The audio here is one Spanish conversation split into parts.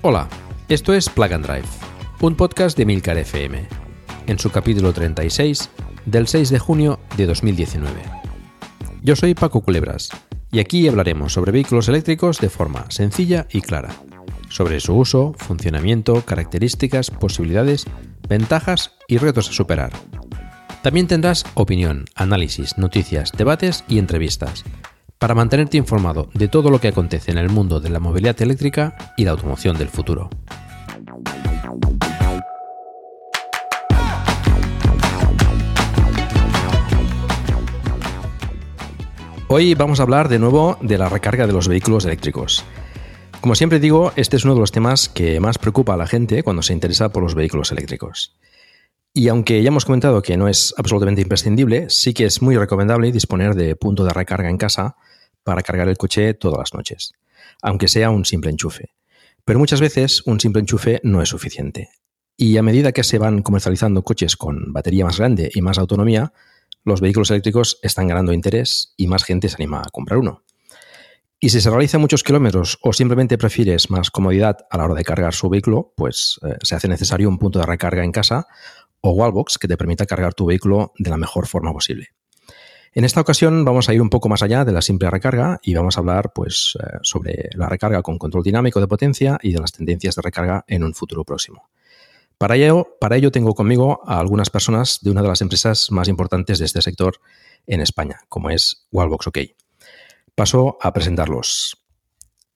Hola, esto es Plug and Drive, un podcast de Milcar FM, en su capítulo 36 del 6 de junio de 2019. Yo soy Paco Culebras y aquí hablaremos sobre vehículos eléctricos de forma sencilla y clara, sobre su uso, funcionamiento, características, posibilidades, ventajas y retos a superar. También tendrás opinión, análisis, noticias, debates y entrevistas para mantenerte informado de todo lo que acontece en el mundo de la movilidad eléctrica y la automoción del futuro. Hoy vamos a hablar de nuevo de la recarga de los vehículos eléctricos. Como siempre digo, este es uno de los temas que más preocupa a la gente cuando se interesa por los vehículos eléctricos. Y aunque ya hemos comentado que no es absolutamente imprescindible, sí que es muy recomendable disponer de punto de recarga en casa para cargar el coche todas las noches, aunque sea un simple enchufe. Pero muchas veces un simple enchufe no es suficiente. Y a medida que se van comercializando coches con batería más grande y más autonomía, los vehículos eléctricos están ganando interés y más gente se anima a comprar uno. Y si se realiza muchos kilómetros o simplemente prefieres más comodidad a la hora de cargar su vehículo, pues eh, se hace necesario un punto de recarga en casa o wallbox que te permita cargar tu vehículo de la mejor forma posible. En esta ocasión vamos a ir un poco más allá de la simple recarga y vamos a hablar pues, eh, sobre la recarga con control dinámico de potencia y de las tendencias de recarga en un futuro próximo. Para ello, para ello tengo conmigo a algunas personas de una de las empresas más importantes de este sector en España, como es Wallbox OK. Paso a presentarlos.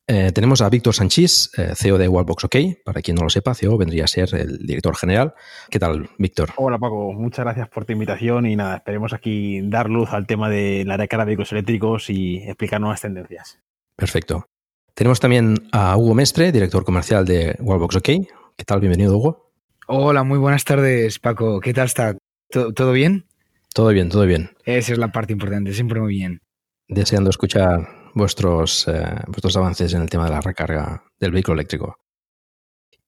Eh, tenemos a Víctor Sanchís, eh, CEO de Wallbox OK. Para quien no lo sepa, CEO vendría a ser el director general. ¿Qué tal, Víctor? Hola, Paco. Muchas gracias por tu invitación y nada, esperemos aquí dar luz al tema de la recarga de vehículos eléctricos y explicar nuevas tendencias. Perfecto. Tenemos también a Hugo Mestre, director comercial de Wallbox OK. ¿Qué tal? Bienvenido, Hugo. Hola, muy buenas tardes, Paco. ¿Qué tal está? ¿Todo, bien? Todo bien, todo bien. Esa es la parte importante, siempre muy bien. Deseando escuchar vuestros, eh, vuestros avances en el tema de la recarga del vehículo eléctrico.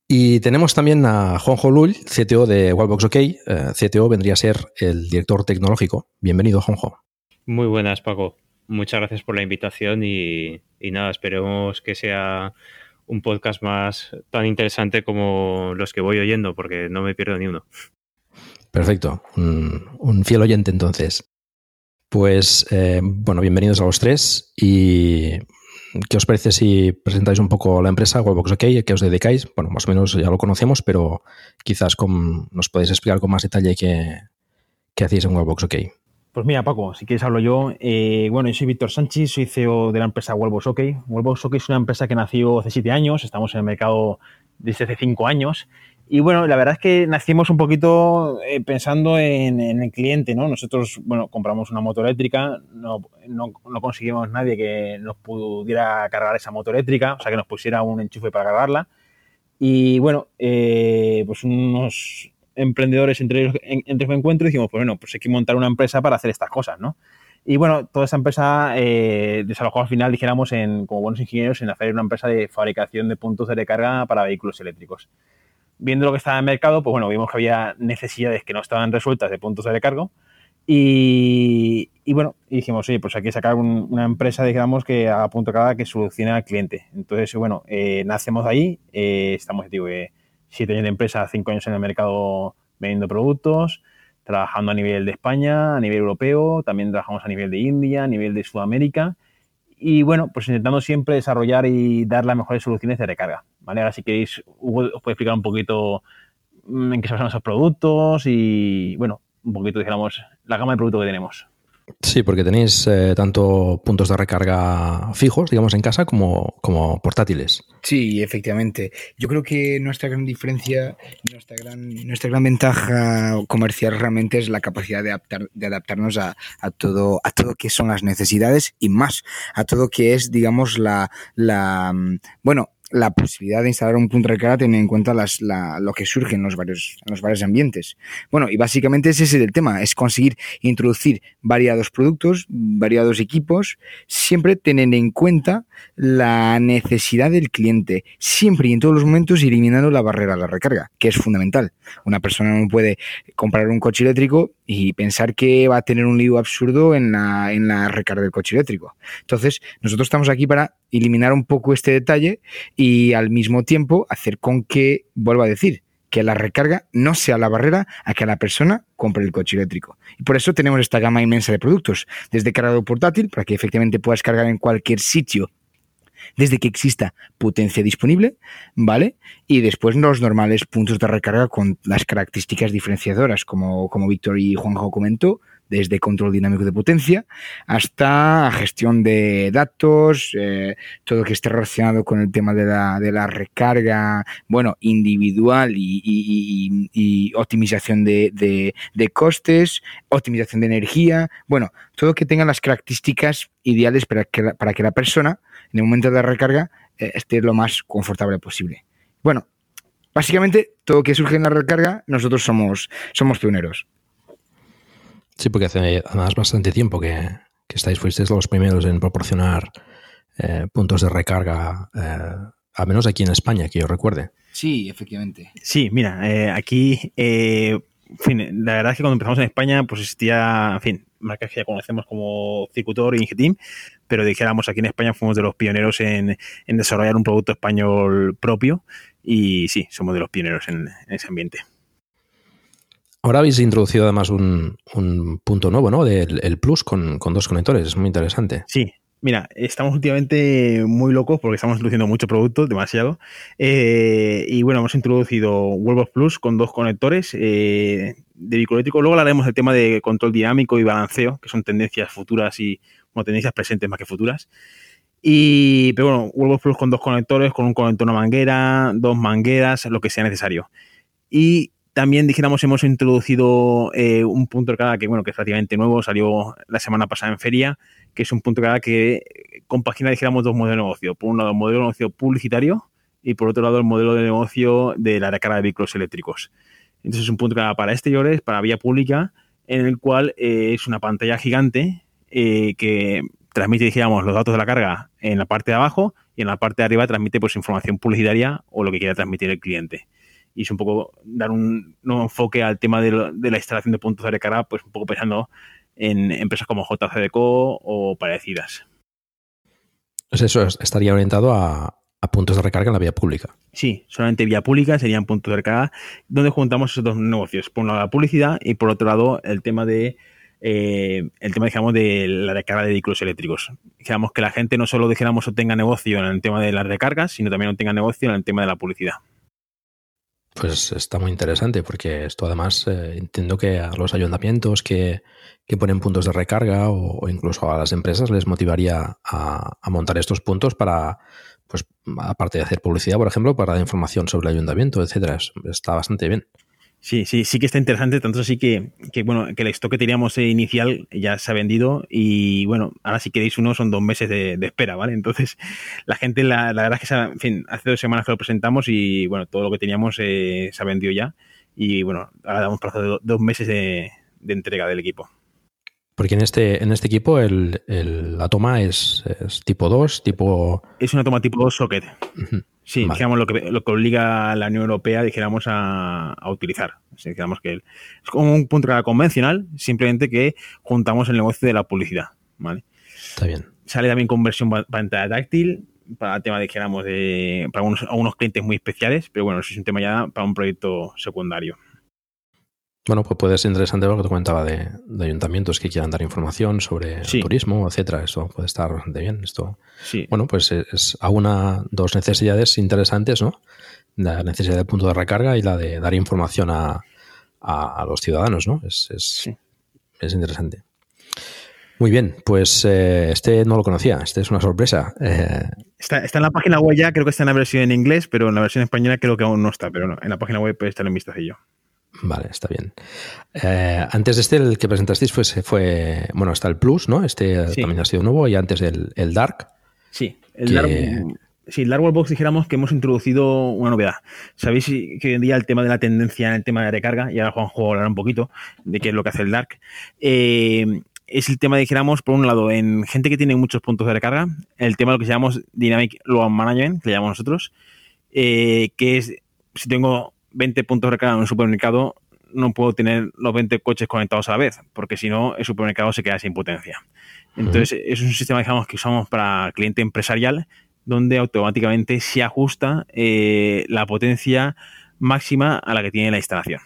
Y tenemos también a Juanjo Lull, CTO de Wallbox OK. Eh, CTO vendría a ser el director tecnológico. Bienvenido, Juanjo. Muy buenas, Paco. Muchas gracias por la invitación y, nada, esperemos que sea un podcast más tan interesante como los que voy oyendo, porque no me pierdo ni uno. Perfecto, un fiel oyente entonces. Pues eh, bueno, bienvenidos a los tres y ¿qué os parece si presentáis un poco la empresa Webbox OK, a qué os dedicáis? Bueno, más o menos ya lo conocemos, pero quizás nos podéis explicar con más detalle qué, hacéis en Webbox OK. Pues mira, Paco, si quieres hablo yo. Eh, bueno, yo soy Víctor Sánchez, soy CEO de la empresa Webbox OK. OK es una empresa que nació hace siete años, estamos en el mercado desde hace cinco años y bueno, la verdad es que nacimos un poquito eh, pensando en, el cliente, ¿no? Nosotros, bueno, compramos una moto eléctrica, no, no, conseguimos nadie que nos pudiera cargar esa moto eléctrica, o sea, que nos pusiera un enchufe para cargarla. Y bueno, eh, pues unos emprendedores entre ellos, entre me encuentro y dijimos, pues bueno, pues hay que montar una empresa para hacer estas cosas, ¿no? Y bueno, toda esa empresa eh, desalojó al final, dijéramos, en, como buenos ingenieros, en hacer una empresa de fabricación de puntos de recarga para vehículos eléctricos viendo lo que estaba en el mercado, pues bueno, vimos que había necesidades que no estaban resueltas de puntos de recargo Y, bueno, dijimos, oye, pues hay que sacar una empresa, digamos, que a punto cada que solucione al cliente. Entonces, bueno, eh, nacemos ahí, eh, estamos, digo, eh, siete años de empresa, cinco años en el mercado vendiendo productos, trabajando a nivel de España, a nivel europeo, también trabajamos a nivel de India, a nivel de Sudamérica. Y bueno, pues intentando siempre desarrollar y dar las mejores soluciones de recarga. ¿Vale? Ahora si queréis, Hugo os puede explicar un poquito mm, en qué se basan esos productos y, bueno, un poquito, dijéramos, la gama de productos que tenemos. Sí, porque tenéis eh, tanto puntos de recarga fijos, digamos, en casa como, como portátiles. Sí, efectivamente. Yo creo que nuestra gran diferencia, nuestra gran, nuestra gran ventaja comercial realmente es la capacidad de, adaptar, de adaptarnos a, a, todo, a todo que son las necesidades y más, a todo que es, digamos, la, la bueno, la posibilidad de instalar un punto de recarga teniendo en cuenta las, la, lo que surge en los, varios, en los varios ambientes. Bueno, y básicamente ese es el tema, es conseguir introducir variados productos, variados equipos, siempre teniendo en cuenta la necesidad del cliente, siempre y en todos los momentos eliminando la barrera a la recarga, que es fundamental. Una persona no puede comprar un coche eléctrico y pensar que va a tener un lío absurdo en la, en la recarga del coche eléctrico. Entonces, nosotros estamos aquí para eliminar un poco este detalle al mismo tiempo hacer con que, vuelvo a decir, que la recarga no sea la barrera a que la persona compre el coche eléctrico. Y por eso tenemos esta gama inmensa de productos, desde cargador portátil, para que efectivamente puedas cargar en cualquier sitio desde que exista potencia disponible, ¿vale? Y después los normales puntos de recarga con las características diferenciadoras, como, como Víctor y Juanjo comentó, desde control dinámico de potencia hasta gestión de datos, eh, todo lo que esté relacionado con el tema de la, de la recarga, bueno, individual y, optimización de, costes, optimización de energía, bueno, todo que tenga las características ideales para que la, para que la persona en el momento de la recarga eh, esté lo más confortable posible. Bueno, básicamente todo lo que surge en la recarga, nosotros somos, somos pioneros. Sí, porque hace además bastante tiempo que, estáis, fuisteis los primeros en proporcionar eh, puntos de recarga, eh, al menos aquí en España, que yo recuerde. Sí, efectivamente. Sí, mira, eh, aquí, en fin, la verdad es que cuando empezamos en España, pues existía, en fin, marcas que ya conocemos como Circutor y Ingetim, pero dijéramos aquí en España fuimos de los pioneros en, desarrollar un producto español propio y sí, somos de los pioneros en ese ambiente. Ahora habéis introducido además un, punto nuevo, ¿no? Del el Plus con, dos conectores. Es muy interesante. Sí, Mira, estamos últimamente muy locos porque estamos introduciendo mucho producto, demasiado. Eh, y bueno, hemos introducido Wallbox Plus con dos conectores eh, de eléctrico. Luego hablaremos del tema de control dinámico y balanceo, que son tendencias futuras y bueno, tendencias presentes más que futuras. Y, pero bueno, Wallbox Plus con dos conectores, con un conector, una manguera, dos mangueras, lo que sea necesario. Y también, dijéramos, hemos introducido eh, un punto de carga que, bueno, que es relativamente nuevo, salió la semana pasada en feria, que es un punto de carga que compagina, dijéramos, dos modelos de negocio. Por un lado, el modelo de negocio publicitario y por otro lado, el modelo de negocio de la recarga de vehículos eléctricos. Entonces, es un punto de carga para exteriores, para vía pública, en el cual eh, es una pantalla gigante eh, que transmite, dijéramos, los datos de la carga en la parte de abajo y en la parte de arriba transmite pues información publicitaria o lo que quiera transmitir el cliente y es un poco dar un nuevo enfoque al tema de, la instalación de puntos de recarga, pues un poco pensando en empresas como JCDCO o parecidas. Pues eso estaría orientado a, puntos de recarga en la vía pública. Sí, solamente vía pública serían puntos de recarga donde juntamos esos dos negocios. Por un lado la publicidad y por otro lado el tema de eh, el tema, digamos, de la recarga de vehículos eléctricos. Digamos que la gente no solo, dijéramos, tenga negocio en el tema de las recargas, sino también tenga negocio en el tema de la publicidad. Pues está muy interesante porque esto además eh, entiendo que a los ayuntamientos que, ponen puntos de recarga o, incluso a las empresas les motivaría a, a, montar estos puntos para, pues aparte de hacer publicidad, por ejemplo, para dar información sobre el ayuntamiento, etcétera. Está bastante bien. Sí, sí, sí que está interesante, tanto así que, que, bueno, que el stock que teníamos inicial ya se ha vendido y bueno, ahora si queréis uno son dos meses de, espera, ¿vale? Entonces, la gente, la, la, verdad es que, en fin, hace dos semanas que lo presentamos y bueno, todo lo que teníamos eh, se ha vendido ya y bueno, ahora damos plazo de dos meses de, entrega del equipo. Porque en este, en este equipo el, la toma es, tipo 2, tipo... Es una toma tipo 2 socket. Sí, digamos lo que, lo que obliga a la Unión Europea, dijéramos, a, a utilizar. digamos que es como un punto de convencional, simplemente que juntamos el negocio de la publicidad. ¿vale? Está bien. Sale también con versión pantalla táctil, para tema, dijéramos, de, para algunos, clientes muy especiales, pero bueno, eso es un tema ya para un proyecto secundario. Bueno, pues puede ser interesante lo que te comentaba de, ayuntamientos que quieran dar información sobre turismo, etcétera. Eso puede estar de bien. Esto, sí. bueno, pues es a una, dos necesidades interesantes, ¿no? La necesidad del punto de recarga y la de dar información a, los ciudadanos, ¿no? Es, es, interesante. Muy bien, pues eh, este no lo conocía, este es una sorpresa. Eh, está, está, en la página web ya, creo que está en la versión en inglés, pero en la versión española creo que aún no está, pero no, en la página web puede estar en vistacillo. Vale, está bien. Eh, antes de este, el que presentasteis fue, fue, bueno, está el Plus, ¿no? Este también ha sido nuevo y antes el, el Dark. Sí, el Dark. Sí, el Dark Box dijéramos que hemos introducido una novedad. Sabéis que hoy en día el tema de la tendencia, el tema de recarga, y ahora Juanjo hablará un poquito de qué es lo que hace el Dark, eh, es el tema, dijéramos, por un lado, en gente que tiene muchos puntos de recarga, el tema de lo que llamamos Dynamic Load Management, que le llamamos nosotros, eh, que es, si tengo 20 puntos de recarga en un supermercado, no puedo tener los 20 coches conectados a la vez, porque si no, el supermercado se queda sin potencia. Entonces, es un sistema digamos, que usamos para cliente empresarial, donde automáticamente se ajusta eh, la potencia máxima a la que tiene la instalación.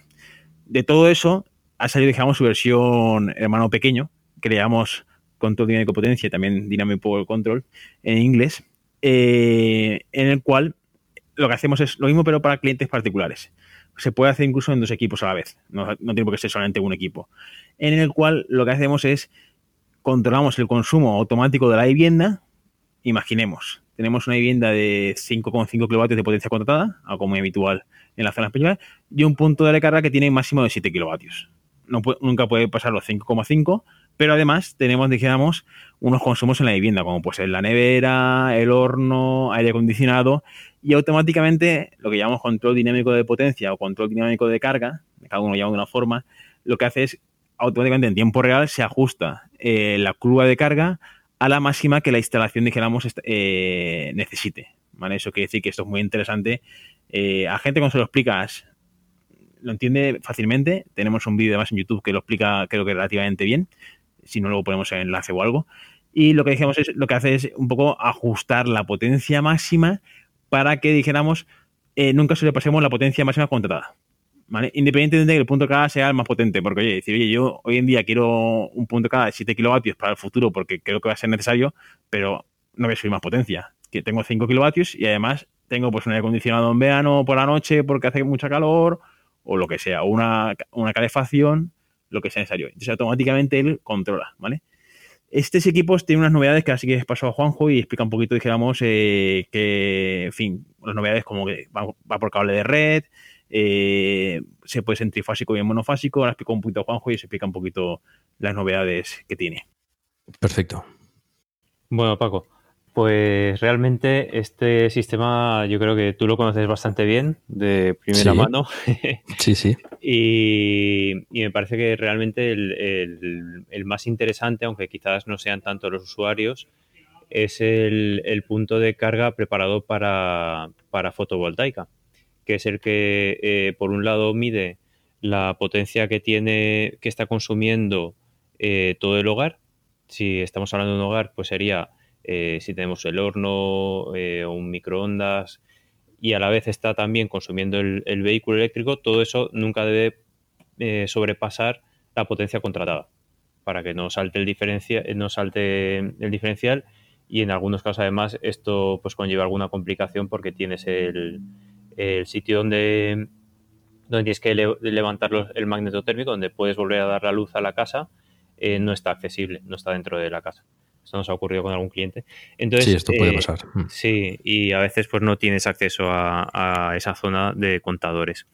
De todo eso, ha salido, digamos, su versión hermano pequeño, que le llamamos control dinámico potencia también Dynamic Power Control en inglés, eh, en el cual lo que hacemos es lo mismo, pero para clientes particulares. Se puede hacer incluso en dos equipos a la vez, no, tiene por qué ser solamente un equipo. En el cual lo que hacemos es controlamos el consumo automático de la vivienda. Imaginemos, tenemos una vivienda de 5,5 kilovatios de potencia contratada, algo muy habitual en la zona española, y un punto de recarga que tiene máximo de 7 kilovatios. No nunca puede pasar los 5,5, pero además tenemos, dijéramos, unos consumos en la vivienda, como puede ser la nevera, el horno, aire acondicionado, y automáticamente lo que llamamos control dinámico de potencia o control dinámico de carga, cada uno llama de una forma, lo que hace es automáticamente en tiempo real se ajusta eh, la curva de carga a la máxima que la instalación, dijéramos, eh, necesite. ¿vale? Eso quiere decir que esto es muy interesante. Eh, a gente cuando se lo explicas lo entiende fácilmente. Tenemos un vídeo además en YouTube que lo explica creo que relativamente bien. Si no, luego ponemos el enlace o algo. Y lo que dijimos es, lo que hace es un poco ajustar la potencia máxima para que dijéramos eh, nunca se le pasemos la potencia máxima contratada. Independientemente de que el punto carga sea el más potente, porque oye, decir, oye, yo hoy en día quiero un punto carga de 7 kilovatios para el futuro porque creo que va a ser necesario, pero no voy a subir más potencia. Que tengo 5 kilovatios y además tengo pues un aire acondicionado en verano por la noche porque hace mucha calor o lo que sea, una, una calefacción, lo que sea necesario. Entonces automáticamente él controla, ¿vale? Estos equipos tienen unas novedades que así que pasó a Juanjo y explica un poquito, dijéramos, eh, que, en fin, las novedades como que va, por cable de red, eh, se puede ser trifásico y en monofásico. Ahora explico un poquito a Juanjo y se explica un poquito las novedades que tiene. Perfecto. Bueno, Paco, pues realmente este sistema yo creo que tú lo conoces bastante bien, de primera mano. sí, sí. Y, me parece que realmente el, más interesante, aunque quizás no sean tanto los usuarios, es el, punto de carga preparado para, fotovoltaica, que es el que eh, por un lado mide la potencia que tiene, que está consumiendo eh, todo el hogar. Si estamos hablando de un hogar, pues sería eh, si tenemos el horno eh, o un microondas y a la vez está también consumiendo el, vehículo eléctrico, todo eso nunca debe eh, sobrepasar la potencia contratada para que no salte el diferencia, no salte el diferencial y en algunos casos además esto pues conlleva alguna complicación porque tienes el, sitio donde donde tienes que levantar el magneto térmico, donde puedes volver a dar la luz a la casa, no está accesible, no está dentro de la casa. Esto nos ha ocurrido con algún cliente. Entonces, sí, esto puede eh, pasar. Mm. Sí, y a veces pues no tienes acceso a, esa zona de contadores.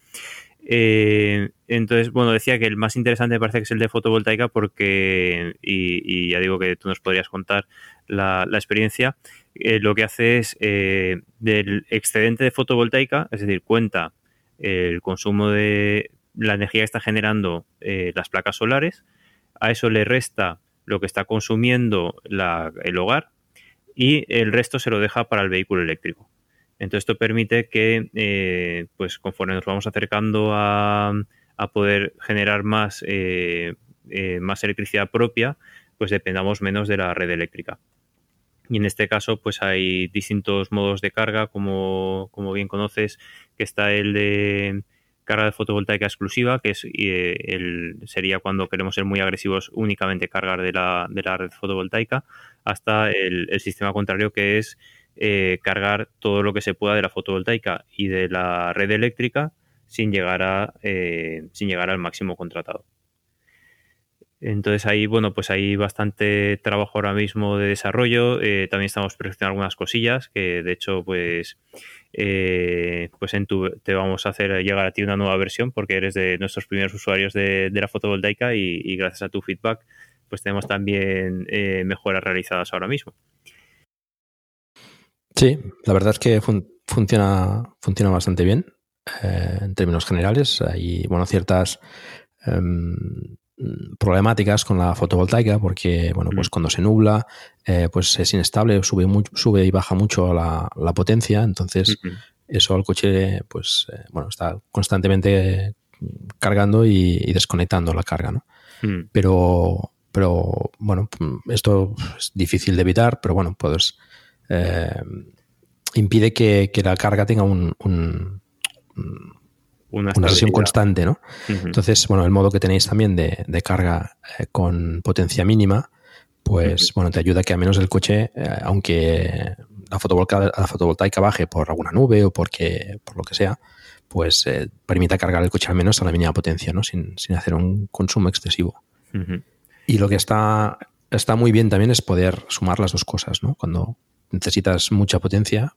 Eh, entonces, bueno, decía que el más interesante me parece que es el de fotovoltaica porque, y, ya digo que tú nos podrías contar la, experiencia, eh, lo que hace es del excedente de fotovoltaica, es decir, cuenta el consumo de la energía que está generando las placas solares, a eso le resta lo que está consumiendo el hogar y el resto se lo deja para el vehículo eléctrico. Entonces esto permite que, eh, pues conforme nos vamos acercando a, poder generar más, eh, eh, más electricidad propia, pues dependamos menos de la red eléctrica. Y en este caso, pues hay distintos modos de carga, como, como bien conoces, que está el de carga de fotovoltaica exclusiva, que es el, sería cuando queremos ser muy agresivos únicamente cargar de la, de la red fotovoltaica, hasta el, el sistema contrario que es eh, cargar todo lo que se pueda de la fotovoltaica y de la red eléctrica sin llegar, a, eh, sin llegar al máximo contratado. Entonces ahí, bueno, pues hay bastante trabajo ahora mismo de desarrollo. Eh, también estamos perfeccionando algunas cosillas que de hecho, pues, pues en tu, te vamos a hacer llegar a ti una nueva versión porque eres de nuestros primeros usuarios de, la fotovoltaica y, gracias a tu feedback, pues tenemos también mejoras realizadas ahora mismo. Sí, la verdad es que funciona, funciona bastante bien eh, en términos generales. Hay bueno, ciertas em, problemáticas con la fotovoltaica porque bueno, pues cuando se nubla eh, pues es inestable, sube, sube y baja mucho la, potencia. Entonces eso al coche pues eh, bueno, está constantemente cargando y, desconectando la carga. ¿no? Mm. Pero, pero bueno, esto es difícil de evitar, pero bueno, puedes eh, impide que, la carga tenga un, una, sesión constante, ¿no? Entonces, bueno, el modo que tenéis también de, carga eh, con potencia mínima, pues bueno, te ayuda a que a menos el coche, eh, aunque la fotovoltaica, la fotovoltaica baje por alguna nube o porque, por lo que sea, pues permita cargar el coche al menos a la mínima potencia, ¿no? Sin, hacer un consumo excesivo. Y lo que está, está muy bien también es poder sumar las dos cosas, ¿no? Cuando, necesitas mucha potencia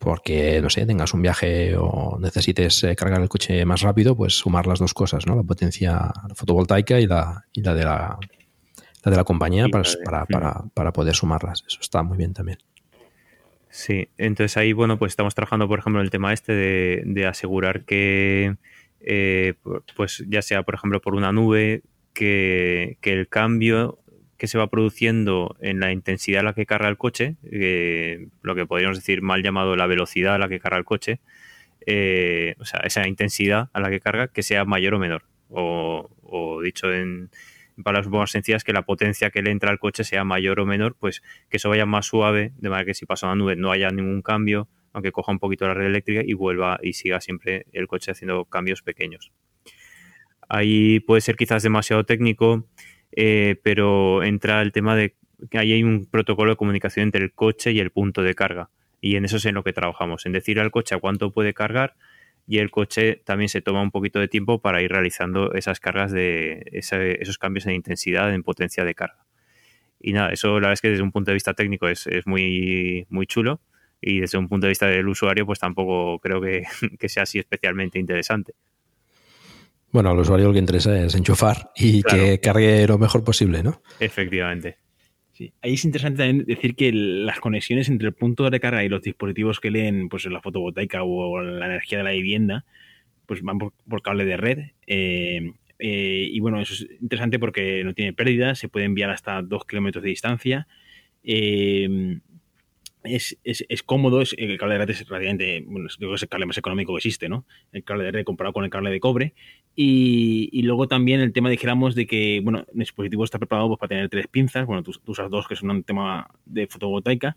porque, no sé, tengas un viaje o necesites eh, cargar el coche más rápido, pues sumar las dos cosas, ¿no? La potencia fotovoltaica y la, y la de la, la de la compañía para, para, para, poder sumarlas. Eso está muy bien también. Sí, entonces ahí, bueno, pues estamos trabajando, por ejemplo, en el tema este de, de asegurar que, eh, pues ya sea, por ejemplo, por una nube, que, que el cambio que se va produciendo en la intensidad a la que carga el coche, lo que podríamos decir mal llamado la velocidad a la que carga el coche, eh, o sea, esa intensidad a la que carga, que sea mayor o menor. O, dicho en, palabras más sencillas, que la potencia que le entra al coche sea mayor o menor, pues que eso vaya más suave, de manera que si pasa una nube no haya ningún cambio, aunque coja un poquito la red eléctrica y vuelva y siga siempre el coche haciendo cambios pequeños. Ahí puede ser quizás demasiado técnico eh, pero entra el tema de que ahí hay un protocolo de comunicación entre el coche y el punto de carga. Y en eso es en lo que trabajamos, en decir al coche a cuánto puede cargar y el coche también se toma un poquito de tiempo para ir realizando esas cargas de esos cambios en intensidad, en potencia de carga. Y nada, eso la verdad es que desde un punto de vista técnico es, es muy, muy chulo y desde un punto de vista del usuario pues tampoco creo que sea así especialmente interesante. Bueno, al usuario lo que interesa es enchufar y que cargue lo mejor posible, ¿no? Efectivamente. Sí. Ahí es interesante también decir que las conexiones entre el punto de recarga y los dispositivos que leen pues, la fotovoltaica o la energía de la vivienda, pues van por, cable de red. Eh, eh, y bueno, eso es interesante porque no tiene pérdida, se puede enviar hasta dos kilómetros de distancia. Eh, es, es, es, cómodo, es, el cable de red es relativamente, bueno, creo que es el cable más económico que existe, ¿no? El cable de red comparado con el cable de cobre. Y, y luego también el tema, dijéramos, de que, bueno, el dispositivo está preparado pues, para tener tres pinzas, bueno, tú, tú usas dos, que son un tema de fotovoltaica,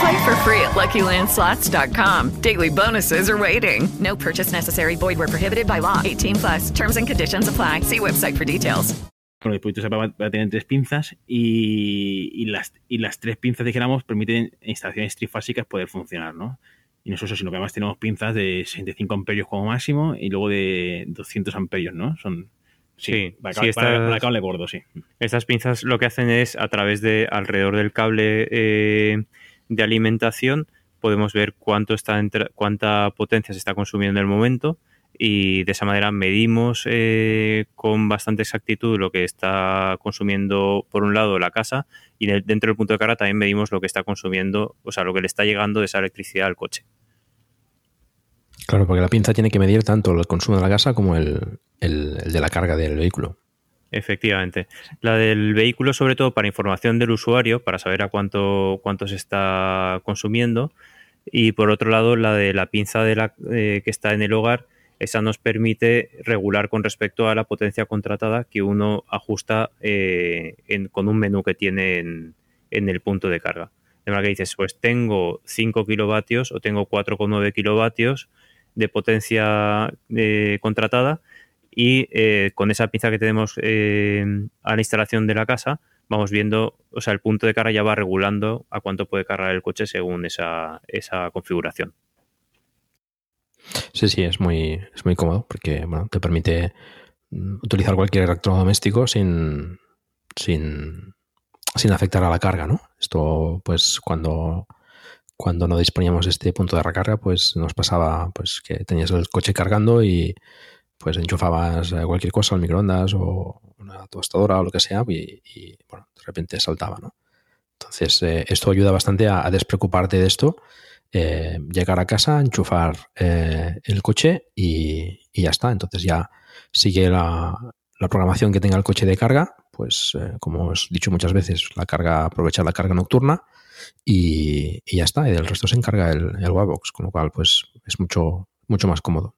Play for free at LuckyLandSlots.com. Daily bonuses are waiting. No purchase necessary. Void where prohibited by law. 18 plus. Terms and conditions apply. See website for details. El va, va a tener tres pinzas y, y las, y las tres pinzas, dijéramos, permiten en instalaciones trifásicas poder funcionar, ¿no? Y no es eso, sino que además tenemos pinzas de 65 amperios como máximo y luego de 200 amperios, ¿no? Son Sí, para, sí, estas- para cable gordo, sí. Estas pinzas lo que hacen es, a través de alrededor del cable eh, de alimentación, podemos ver cuánto está cuánta potencia se está consumiendo en el momento y de esa manera medimos eh, con bastante exactitud lo que está consumiendo por un lado la casa y dentro del punto de carga también medimos lo que está consumiendo, o sea, lo que le está llegando de esa electricidad al coche. Claro, porque la pinza tiene que medir tanto el consumo de la casa como el- el de la carga del vehículo. Efectivamente. La del vehículo, sobre todo para información del usuario, para saber a cuánto, cuánto se está consumiendo. Y por otro lado, la de la pinza de la, eh, que está en el hogar, esa nos permite regular con respecto a la potencia contratada que uno ajusta eh, con un menú que tiene en, en el punto de carga. De manera que dices, pues tengo 5 kilovatios o tengo 4,9 kilovatios de potencia eh, contratada y eh, con esa pinza que tenemos eh, a la instalación de la casa vamos viendo, o sea, el punto de carga ya va regulando a cuánto puede cargar el coche según esa, esa configuración. Sí, sí, es muy, es muy cómodo porque bueno, te permite mm, utilizar cualquier electrodoméstico sin, sin, sin afectar a la carga, ¿no? Esto, pues, cuando, cuando no disponíamos de este punto de recarga, pues nos pasaba pues que tenías el coche cargando y pues enchufabas eh, cualquier cosa al microondas o una tostadora o lo que sea y, bueno, de repente saltaba, ¿no? Entonces, eh, esto ayuda bastante a, despreocuparte de esto eh, llegar a casa, enchufar el coche y, ya está. Entonces ya sigue la, la programación que tenga el coche de carga, pues como os he dicho muchas veces, la carga, aprovechar la carga nocturna y, ya está. Y del resto se encarga el, el Wallbox, con lo cual pues es mucho, mucho más cómodo.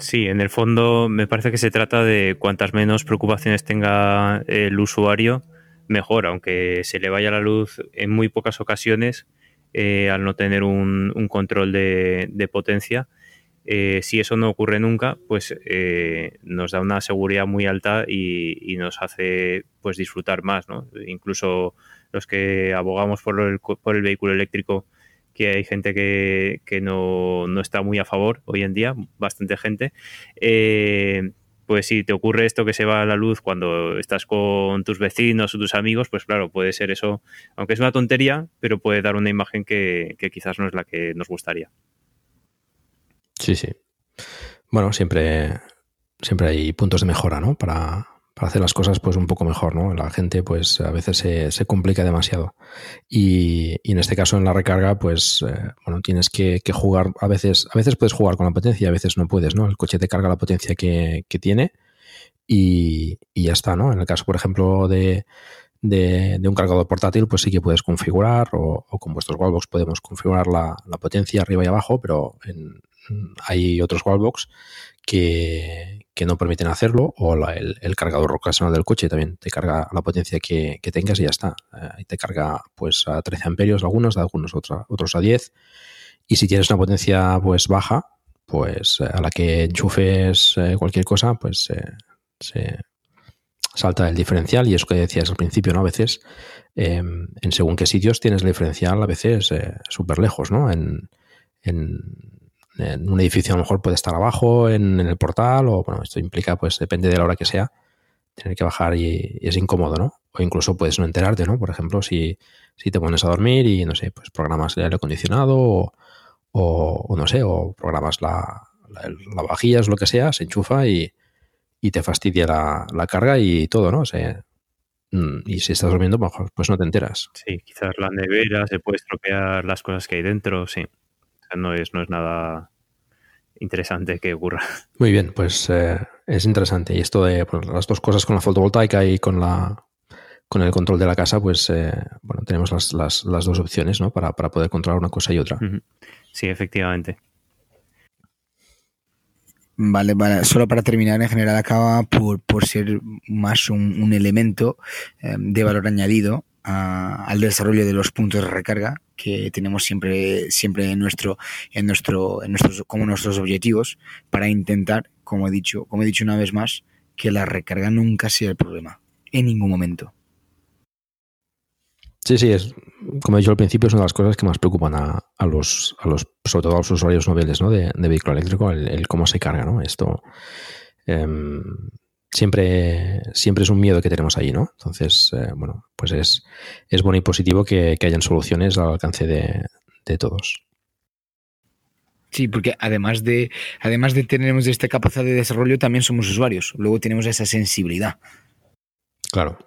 Sí, en el fondo me parece que se trata de cuantas menos preocupaciones tenga el usuario, mejor, aunque se le vaya la luz en muy pocas ocasiones eh, al no tener un, control de, de potencia. Eh, si eso no ocurre nunca, pues eh, nos da una seguridad muy alta y, y nos hace pues disfrutar más, ¿no? Incluso los que abogamos por el, por el vehículo eléctrico, que hay gente que, que no, no, está muy a favor hoy en día, bastante gente. Eh, pues si te ocurre esto que se va a la luz cuando estás con tus vecinos o tus amigos, pues claro, puede ser eso, aunque es una tontería, pero puede dar una imagen que, que quizás no es la que nos gustaría. Sí, sí. Bueno, siempre, siempre hay puntos de mejora, ¿no? Para, para hacer las cosas pues un poco mejor, ¿no? La gente pues a veces se, se complica demasiado. Y, en este caso en la recarga pues eh, bueno, tienes que, jugar, a veces, a veces puedes jugar con la potencia a veces no puedes, ¿no? El coche te carga la potencia que, tiene y, ya está, ¿no? En el caso, por ejemplo, de, de, un cargador portátil pues sí que puedes configurar o, o con vuestros wallbox podemos configurar la, la, potencia arriba y abajo, pero en, hay otros wallbox que, no permiten hacerlo o la, el, el, cargador ocasional del coche también te carga la potencia que, tengas y ya está. Eh, te carga pues a 13 amperios algunos, algunos otra, otros a 10 y si tienes una potencia pues baja, pues a la que enchufes eh, cualquier cosa, pues eh, se salta el diferencial y eso que decías al principio, ¿no? A veces em, en según qué sitios tienes el diferencial a veces eh, súper lejos, ¿no? En, en, en, un edificio a lo mejor puede estar abajo, en, el portal, o bueno, esto implica, pues depende de la hora que sea, tener que bajar y, es incómodo, ¿no? O incluso puedes no enterarte, ¿no? Por ejemplo, si, si te pones a dormir y, no sé, pues programas el aire acondicionado o, no sé, o programas la, la, la lo que sea, se enchufa y, y te fastidia la, la, carga y todo, ¿no? Mm, y si estás durmiendo, mejor, pues no te enteras. Sí, quizás la nevera se puede estropear las cosas que hay dentro, sí. No es, no es nada interesante que ocurra. Muy bien, pues eh, es interesante. Y esto de pues, las dos cosas con la fotovoltaica y con la con el control de la casa, pues eh, bueno, tenemos las, las, las, dos opciones, ¿no? Para, para, poder controlar una cosa y otra. Sí, efectivamente. Vale, vale. Solo para terminar, en general acaba por, por ser más un, un elemento eh, de valor añadido a, al desarrollo de los puntos de recarga que tenemos siempre, siempre en nuestro, en nuestro, en nuestros, como nuestros objetivos para intentar, como he dicho, como he dicho una vez más, que la recarga nunca sea el problema, en ningún momento. Sí, sí, es, como he dicho al principio, es una de las cosas que más preocupan a, los, a los, sobre todo a los usuarios noveles ¿no? de, de vehículo eléctrico, el, cómo se carga, ¿no? Esto eh, siempre, siempre es un miedo que tenemos ahí, ¿no? Entonces, eh, bueno, pues es, es bueno y positivo que, que hayan soluciones al alcance de, de, todos. Sí, porque además de, además de tener esta capacidad de desarrollo, también somos usuarios. Luego tenemos esa sensibilidad. Claro.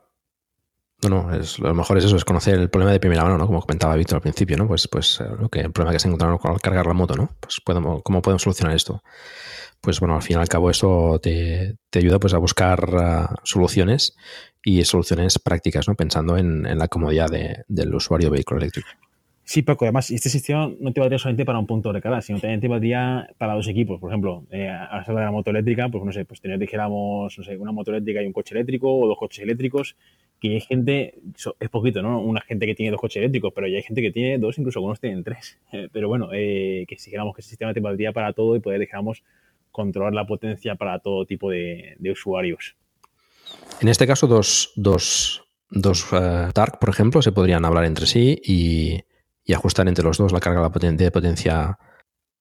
No, no, es, lo mejor es eso, es conocer el problema de primera mano, ¿no? Como comentaba Víctor al principio, ¿no? Pues, pues lo que, el problema que se encontraron al cargar la moto, ¿no? Pues podemos, cómo podemos solucionar esto. Pues bueno, al fin y al cabo eso te, te ayuda pues a buscar uh, soluciones y soluciones prácticas, ¿no? Pensando en, en la comodidad de, del usuario de vehículo eléctrico. Sí, Paco, además este sistema no te valdría solamente para un punto de carga, sino también te valdría para dos equipos. Por ejemplo, eh, a de la moto eléctrica, pues no sé, pues tener, dijéramos, no sé, una moto eléctrica y un coche eléctrico o dos coches eléctricos que hay gente, es poquito, ¿no? Una gente que tiene dos coches eléctricos, pero ya hay gente que tiene dos, incluso algunos tienen tres. Eh, pero bueno, eh, que si dijéramos que el sistema te valdría para todo y poder, dijéramos, controlar la potencia para todo tipo de, de usuarios. En este caso, dos, dos, dos uh, Dark, por ejemplo, se podrían hablar entre sí y, y ajustar entre los dos la carga de potencia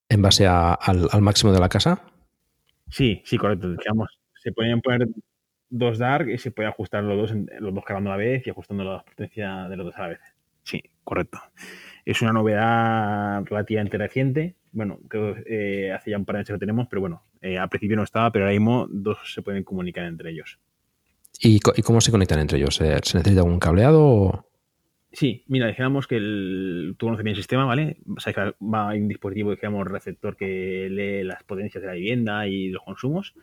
en base a, al, al, máximo de la casa. Sí, sí, correcto. Digamos, se pueden poner dos Dark y se puede ajustar los dos, los dos cargando a la vez y ajustando la potencia de los dos a la vez. Sí, correcto. Es una novedad relativamente reciente. Bueno, creo que eh, hace ya un par de años que lo tenemos, pero bueno, eh, al principio no estaba, pero ahora mismo dos se pueden comunicar entre ellos. ¿Y, y cómo se conectan entre ellos? ¿Se necesita algún cableado o...? Sí, mira, dijéramos que el, tú conoces bien el sistema, ¿vale? O sea, que va hay un dispositivo, dijéramos, receptor que lee las potencias de la vivienda y los consumos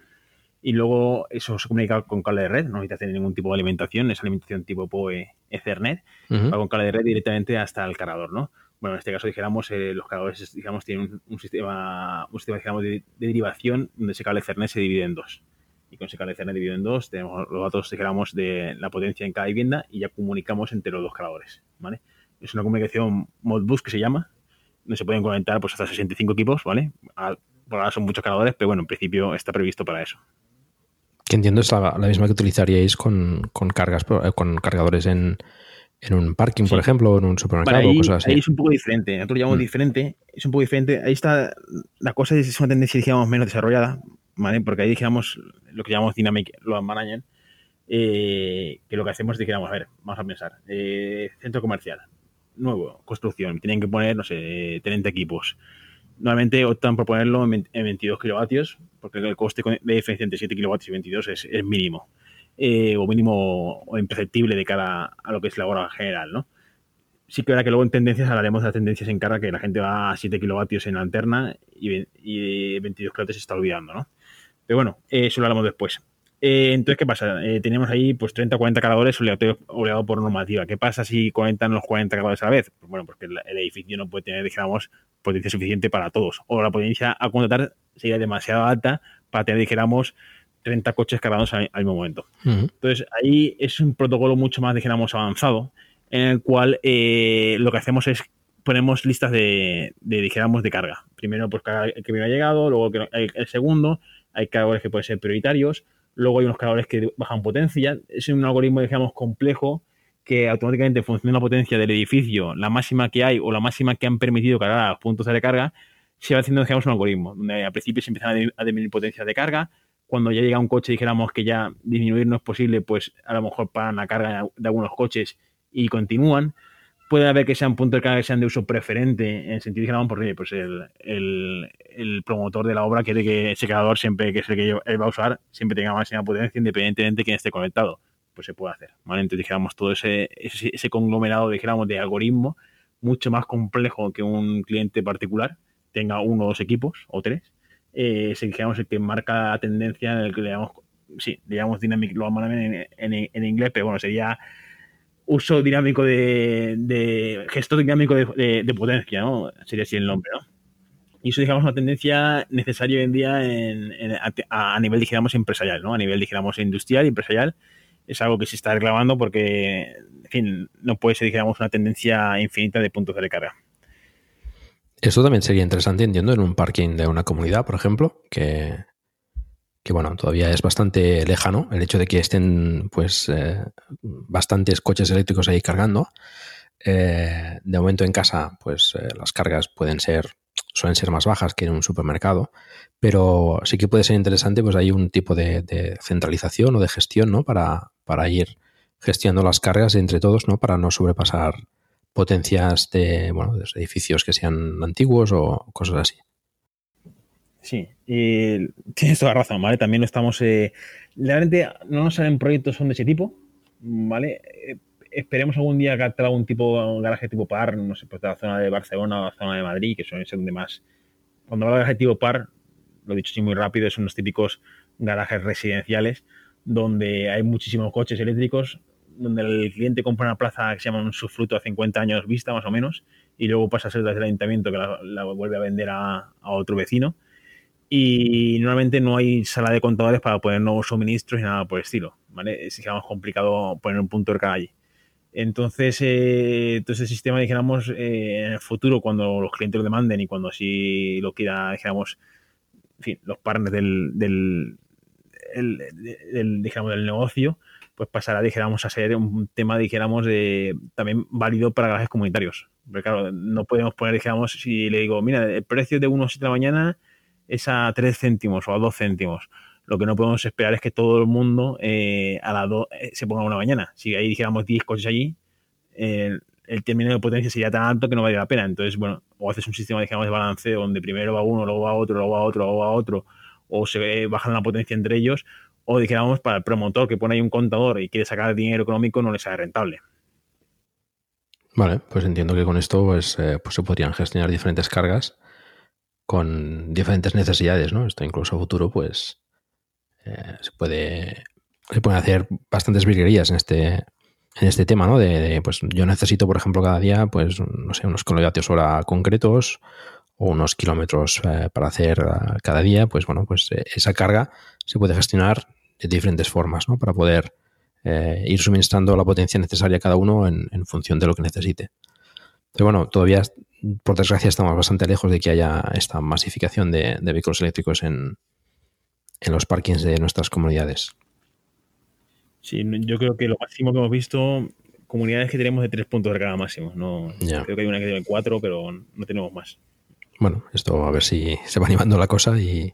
y luego eso se comunica con cable de red, no necesita tener ningún tipo de alimentación, es alimentación tipo PoE Ethernet, uh -huh. va con cable de red directamente hasta el cargador, ¿no? Bueno, en este caso dijéramos eh, los cargadores digamos tienen un, un sistema un sistema digamos, de, de, derivación donde ese cable Ethernet se divide en dos. Y con ese cable Ethernet dividido en dos tenemos los datos dijéramos de la potencia en cada vivienda y ya comunicamos entre los dos cargadores, ¿vale? Es una comunicación Modbus que se llama, donde se pueden conectar pues hasta 65 equipos, ¿vale? Por ahora son muchos cargadores, pero bueno, en principio está previsto para eso que entiendo es la, la, misma que utilizaríais con, con cargas eh, con cargadores en, en un parking, sí. por ejemplo, o en un supermercado vale, ahí, o cosas así. Ahí es un poco diferente, nosotros llamamos mm. diferente, es un poco diferente. Ahí está, la cosa es una tendencia, digamos, menos desarrollada, ¿vale? Porque ahí, digamos, lo que llamamos Dynamic Load Management, eh, que lo que hacemos es, digamos, a ver, vamos a pensar, eh, centro comercial, nuevo, construcción, tienen que poner, no sé, 30 equipos, normalmente optan por ponerlo en 22 kilovatios, porque el coste de diferencia entre 7 kilovatios y 22 es, es mínimo, eh, o mínimo o imperceptible de cara a lo que es la hora general, ¿no? Sí que ahora que luego en tendencias hablaremos de las tendencias en carga, que la gente va a 7 kilovatios en la alterna y, y 22 kilovatios se está olvidando, ¿no? Pero bueno, eso lo hablamos después. Eh, entonces, ¿qué pasa? Eh, tenemos ahí pues 30 o 40 cargadores obligado por normativa. ¿Qué pasa si conectan los 40 cargadores a la vez? Pues bueno, porque el, el edificio no puede tener, dijéramos, potencia suficiente para todos. O la potencia a contratar sería demasiado alta para tener, dijéramos, 30 coches cargados al, al mismo momento. Uh -huh. Entonces, ahí es un protocolo mucho más, dijéramos, avanzado, en el cual eh, lo que hacemos es ponemos listas de, de, dijéramos, de carga. Primero, pues el que me ha llegado, luego el, el segundo, hay cargadores que pueden ser prioritarios, luego hay unos cargadores que bajan potencia. Es un algoritmo, digamos, complejo que automáticamente en función de la potencia del edificio, la máxima que hay o la máxima que han permitido cargar a los puntos de recarga, se va haciendo, digamos, un algoritmo, donde al principio se empiezan a disminuir potencias de carga, cuando ya llega un coche dijéramos que ya disminuir no es posible, pues a lo mejor paran la carga de algunos coches y continúan. Puede haber que sean puntos que sean de uso preferente, en el sentido, dijéramos, porque pues el, el, el, promotor de la obra quiere que ese cargador, siempre que es el que él va a usar, siempre tenga máxima potencia, independientemente de quién esté conectado pues se puede hacer. ¿vale? Entonces, dijéramos, todo ese, ese, ese conglomerado, dijéramos, de algoritmo, mucho más complejo que un cliente particular tenga uno o dos equipos o tres, eh, es digamos, el que marca la tendencia en el que le llamamos, sí, digamos Dynamic Management en, en, en inglés, pero bueno, sería uso dinámico de, de gestor dinámico de, potencia, ¿no? Sería así el nombre, ¿no? Y eso, digamos, una tendencia necesaria hoy en día en, a, nivel, digamos, empresarial, ¿no? A nivel, digamos, industrial y empresarial. Es algo que se está reclamando porque, en fin, no puede ser, digamos, una tendencia infinita de puntos de recarga. Esto también sería interesante, entiendo, en un parking de una comunidad, por ejemplo, que, que bueno, todavía es bastante lejano el hecho de que estén pues eh, bastantes coches eléctricos ahí cargando. Eh, de momento en casa, pues eh, las cargas pueden ser, suelen ser más bajas que en un supermercado, pero sí que puede ser interesante, pues hay un tipo de, de centralización o de gestión, ¿no? Para, para, ir gestionando las cargas entre todos, ¿no? Para no sobrepasar potencias de, bueno, de edificios que sean antiguos o cosas así. Sí, y tienes toda razón, ¿vale? También estamos. Eh, realmente no nos salen proyectos son de ese tipo, ¿vale? Eh, esperemos algún día captar algún tipo, un garaje tipo par, no sé, pues de la zona de Barcelona o la zona de Madrid, que son ser donde más. Cuando hablo de garaje tipo par, lo he dicho así muy rápido, son los típicos garajes residenciales donde hay muchísimos coches eléctricos, donde el cliente compra una plaza que se llama un subfruto a 50 años vista, más o menos, y luego pasa a ser desde el ayuntamiento que la, la vuelve a vender a otro vecino y normalmente no hay sala de contadores para poner nuevos suministros y nada por el estilo, ¿vale? Es digamos, complicado poner un punto de carga allí. Entonces, eh, sistema, dijéramos, eh, en el futuro, cuando los clientes lo demanden y cuando así lo quiera, dijéramos, los partners del, del, el, del negocio, pues pasará, dijéramos, a ser un tema, dijéramos, de, también válido para garajes comunitarios. Porque claro, no podemos poner, dijéramos, si le digo, mira, el precio de 1,7 de la mañana es a 3 céntimos o a 2 céntimos. Lo que no podemos esperar es que todo el mundo eh, a las 2 eh, se ponga una mañana. Si ahí dijéramos 10 coches allí, eh, el término de potencia sería tan alto que no vale la pena. Entonces, bueno, o haces un sistema digamos, de balanceo donde primero va uno, luego va otro, luego va otro, luego va otro, o se bajan la potencia entre ellos, o dijéramos para el promotor que pone ahí un contador y quiere sacar dinero económico no le sale rentable. Vale, pues entiendo que con esto pues, eh, pues se podrían gestionar diferentes cargas con diferentes necesidades, ¿no? Esto incluso a futuro, pues eh, se puede se pueden hacer bastantes virguerías en este en este tema, ¿no? De, pues yo necesito, por ejemplo, cada día, pues no sé, unos kilovatios hora concretos o unos kilómetros eh, para hacer uh, cada día, pues bueno, pues eh, esa carga se puede gestionar de diferentes formas, ¿no? Para poder eh, ir suministrando la potencia necesaria a cada uno en, en función de lo que necesite. Pero bueno, todavía por desgracia estamos bastante lejos de que haya esta masificación de, de vehículos eléctricos en, en, los parkings de nuestras comunidades. Sí, yo creo que lo máximo que hemos visto, comunidades que tenemos de tres puntos de carga máximo. No. Creo que hay una que tiene cuatro, pero no tenemos más. Bueno, esto a ver si se va animando la cosa y...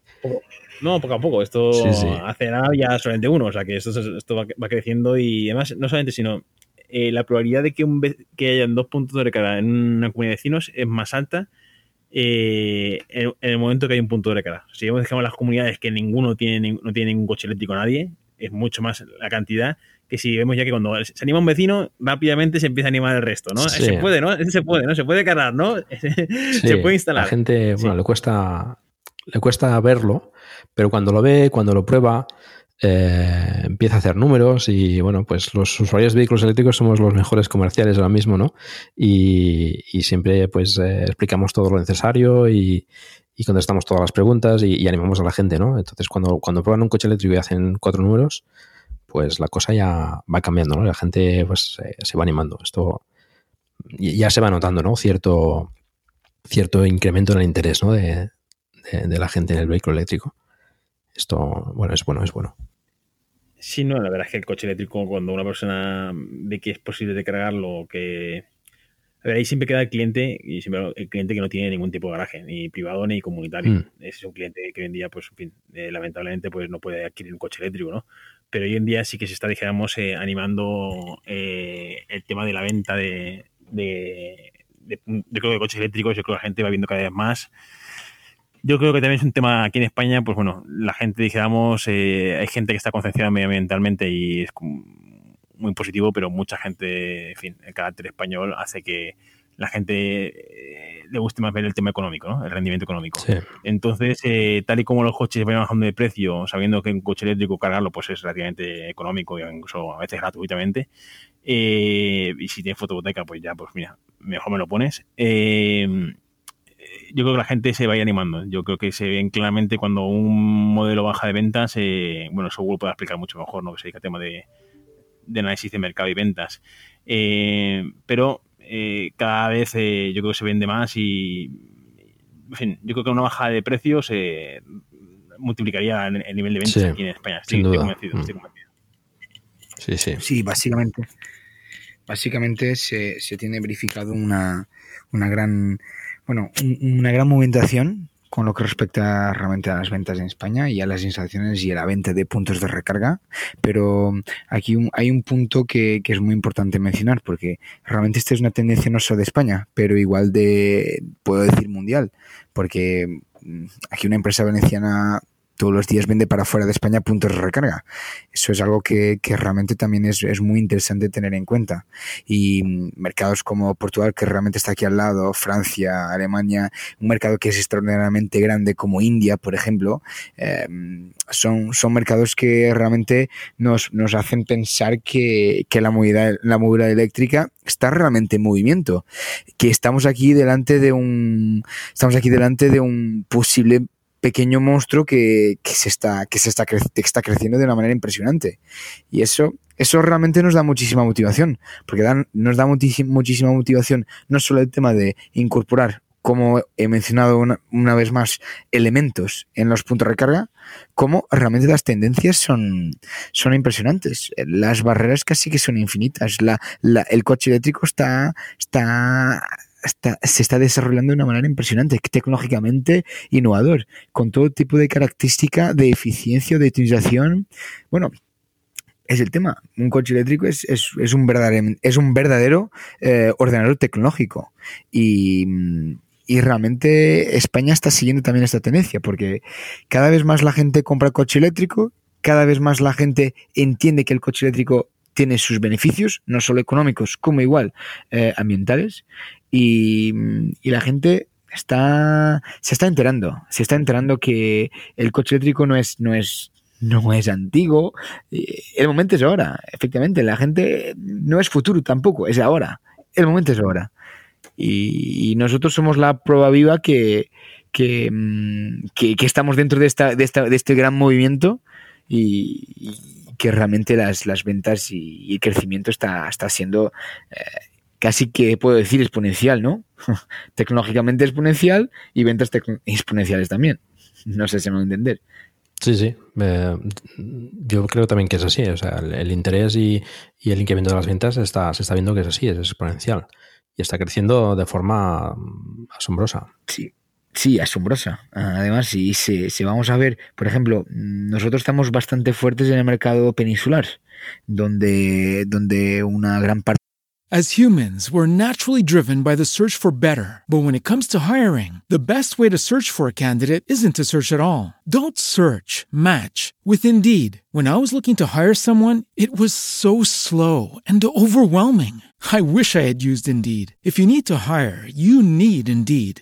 No, poco a poco. Esto sí, sí. hace nada ya solamente uno, o sea que esto, esto va, va creciendo y además no solamente, sino eh, la probabilidad de que, un, que hayan dos puntos de recarga en una comunidad de vecinos es más alta eh, en, en, el momento que hay un punto de recarga. Si vemos dejamos las comunidades que ninguno tiene, no tiene ningún coche eléctrico nadie, es mucho más la cantidad que si vemos ya que cuando se anima un vecino, rápidamente se empieza a animar el resto, ¿no? Sí. Se puede, ¿no? Se puede, ¿no? Se puede cargar, ¿no? Sí, se puede instalar. La gente, bueno, le cuesta le cuesta verlo, pero cuando lo ve, cuando lo prueba, eh, empieza a hacer números y bueno, pues los usuarios de vehículos eléctricos somos los mejores comerciales ahora mismo, ¿no? Y, siempre pues eh, explicamos todo lo necesario y, contestamos todas las preguntas y, animamos a la gente, ¿no? Entonces cuando, cuando prueban un coche eléctrico y hacen cuatro números, pues la cosa ya va cambiando, ¿no? La gente pues se va animando. Esto ya se va notando, ¿no? Cierto, cierto incremento en el interés, ¿no? De, de la gente en el vehículo eléctrico. Esto, bueno, es bueno, es bueno. Sí, no, la verdad es que el coche eléctrico, cuando una persona ve que es posible de cargarlo, que. A ver, ahí siempre queda el cliente, y siempre el cliente que no tiene ningún tipo de garaje, ni privado ni comunitario. Mm. Ese es un cliente que hoy en día, pues, en fin, eh, lamentablemente, pues no puede adquirir un coche eléctrico, ¿no? Pero hoy en día sí que se está, dijéramos, eh, animando eh, el tema de la venta de, de, de, de, de coches eléctricos. Yo creo que la gente va viendo cada vez más. Yo creo que también es un tema aquí en España, pues bueno, la gente, dijéramos, eh, hay gente que está concienciada medioambientalmente y es muy positivo, pero mucha gente, en fin, el carácter español hace que la gente eh, le guste más ver el tema económico, ¿no? el rendimiento económico. Entonces, eh, tal y como los coches van bajando de precio, sabiendo que un coche eléctrico cargarlo pues es relativamente económico, incluso a veces gratuitamente, eh, y si tienes fotovoltaica, pues ya, pues mira, mejor me lo pones. Yo creo que la gente se vaya animando. Yo creo que se ven claramente cuando un modelo baja de ventas, bueno, eso Google puede explicar mucho mejor, ¿no? Que se dedica al tema de, de análisis de mercado y ventas. pero eh, cada vez eh, yo creo que se vende más y, en fin, yo creo que una bajada de precios eh, multiplicaría el, nivel de ventas aquí en España. Estoy, convencido, estoy, mm. convencido, Sí, sí. Sí, básicamente. Básicamente se, se tiene verificado una, una gran bueno, una gran movimentación con lo que respecta realmente a las ventas en España y a las instalaciones y a la venta de puntos de recarga. Pero aquí hay un punto que, que, es muy importante mencionar porque realmente esta es una tendencia no solo de España, pero igual de, puedo decir, mundial. Porque mm, aquí una empresa veneciana todos los días vende para fuera de España puntos de recarga. Eso es algo que, realmente también es, muy interesante tener en cuenta. Y mm, mercados como Portugal, que realmente está aquí al lado, Francia, Alemania, un mercado que es extraordinariamente grande como India, por ejemplo, em, son, son mercados que realmente nos, nos hacen pensar que, que la, movilidad, la movilidad eléctrica está realmente en movimiento, que estamos aquí delante de un estamos aquí delante de un posible pequeño monstruo que, se, está, que se está, está creciendo de una manera impresionante. Y eso, eso realmente nos da muchísima motivación, porque nos da muchísima motivación no solo el tema de incorporar, como he mencionado una, vez más, elementos en los puntos de recarga, como realmente las tendencias son, son impresionantes. Las barreras casi que son infinitas. El coche eléctrico está, está se está desarrollando de una manera impresionante, tecnológicamente innovador, con todo tipo de característica de eficiencia, de utilización. Bueno, es el tema. Un coche eléctrico es, un verdadero, es un verdadero eh, ordenador tecnológico. Y, y realmente España está siguiendo también esta tendencia, porque cada vez más la gente compra coche eléctrico, cada vez más la gente entiende que el coche eléctrico tiene sus beneficios, no solo económicos, como igual eh, ambientales, y, la gente está se está enterando, se está enterando que el coche eléctrico no es, no es, no es antiguo, el momento es ahora, efectivamente, la gente no es futuro tampoco, es ahora, el momento es ahora. Y, nosotros somos la prueba viva que, que, mm, estamos dentro de, esta, de, esta, de este gran movimiento y, que realmente las, las ventas y, el crecimiento está, está siendo eh, casi que puedo decir exponencial, ¿no? Tecnológicamente exponencial y ventas exponenciales también. No sé si me voy a entender. Sí, sí. yo creo también que es así. O sea, el, interés y, el incremento de las ventas está, se está viendo que es así, es exponencial. Y está creciendo de forma mm, asombrosa. Sí, Sí, asombrosa. Además, si, si, si, vamos a ver, por ejemplo, nosotros estamos bastante fuertes en el mercado peninsular, donde, donde una gran parte As humans, we're naturally driven by the search for better. But when it comes to hiring, the best way to search for a candidate isn't to search at all. Don't search, match with Indeed. When I was looking to hire someone, it was so slow and overwhelming. I wish I had used Indeed. If you need to hire, you need Indeed.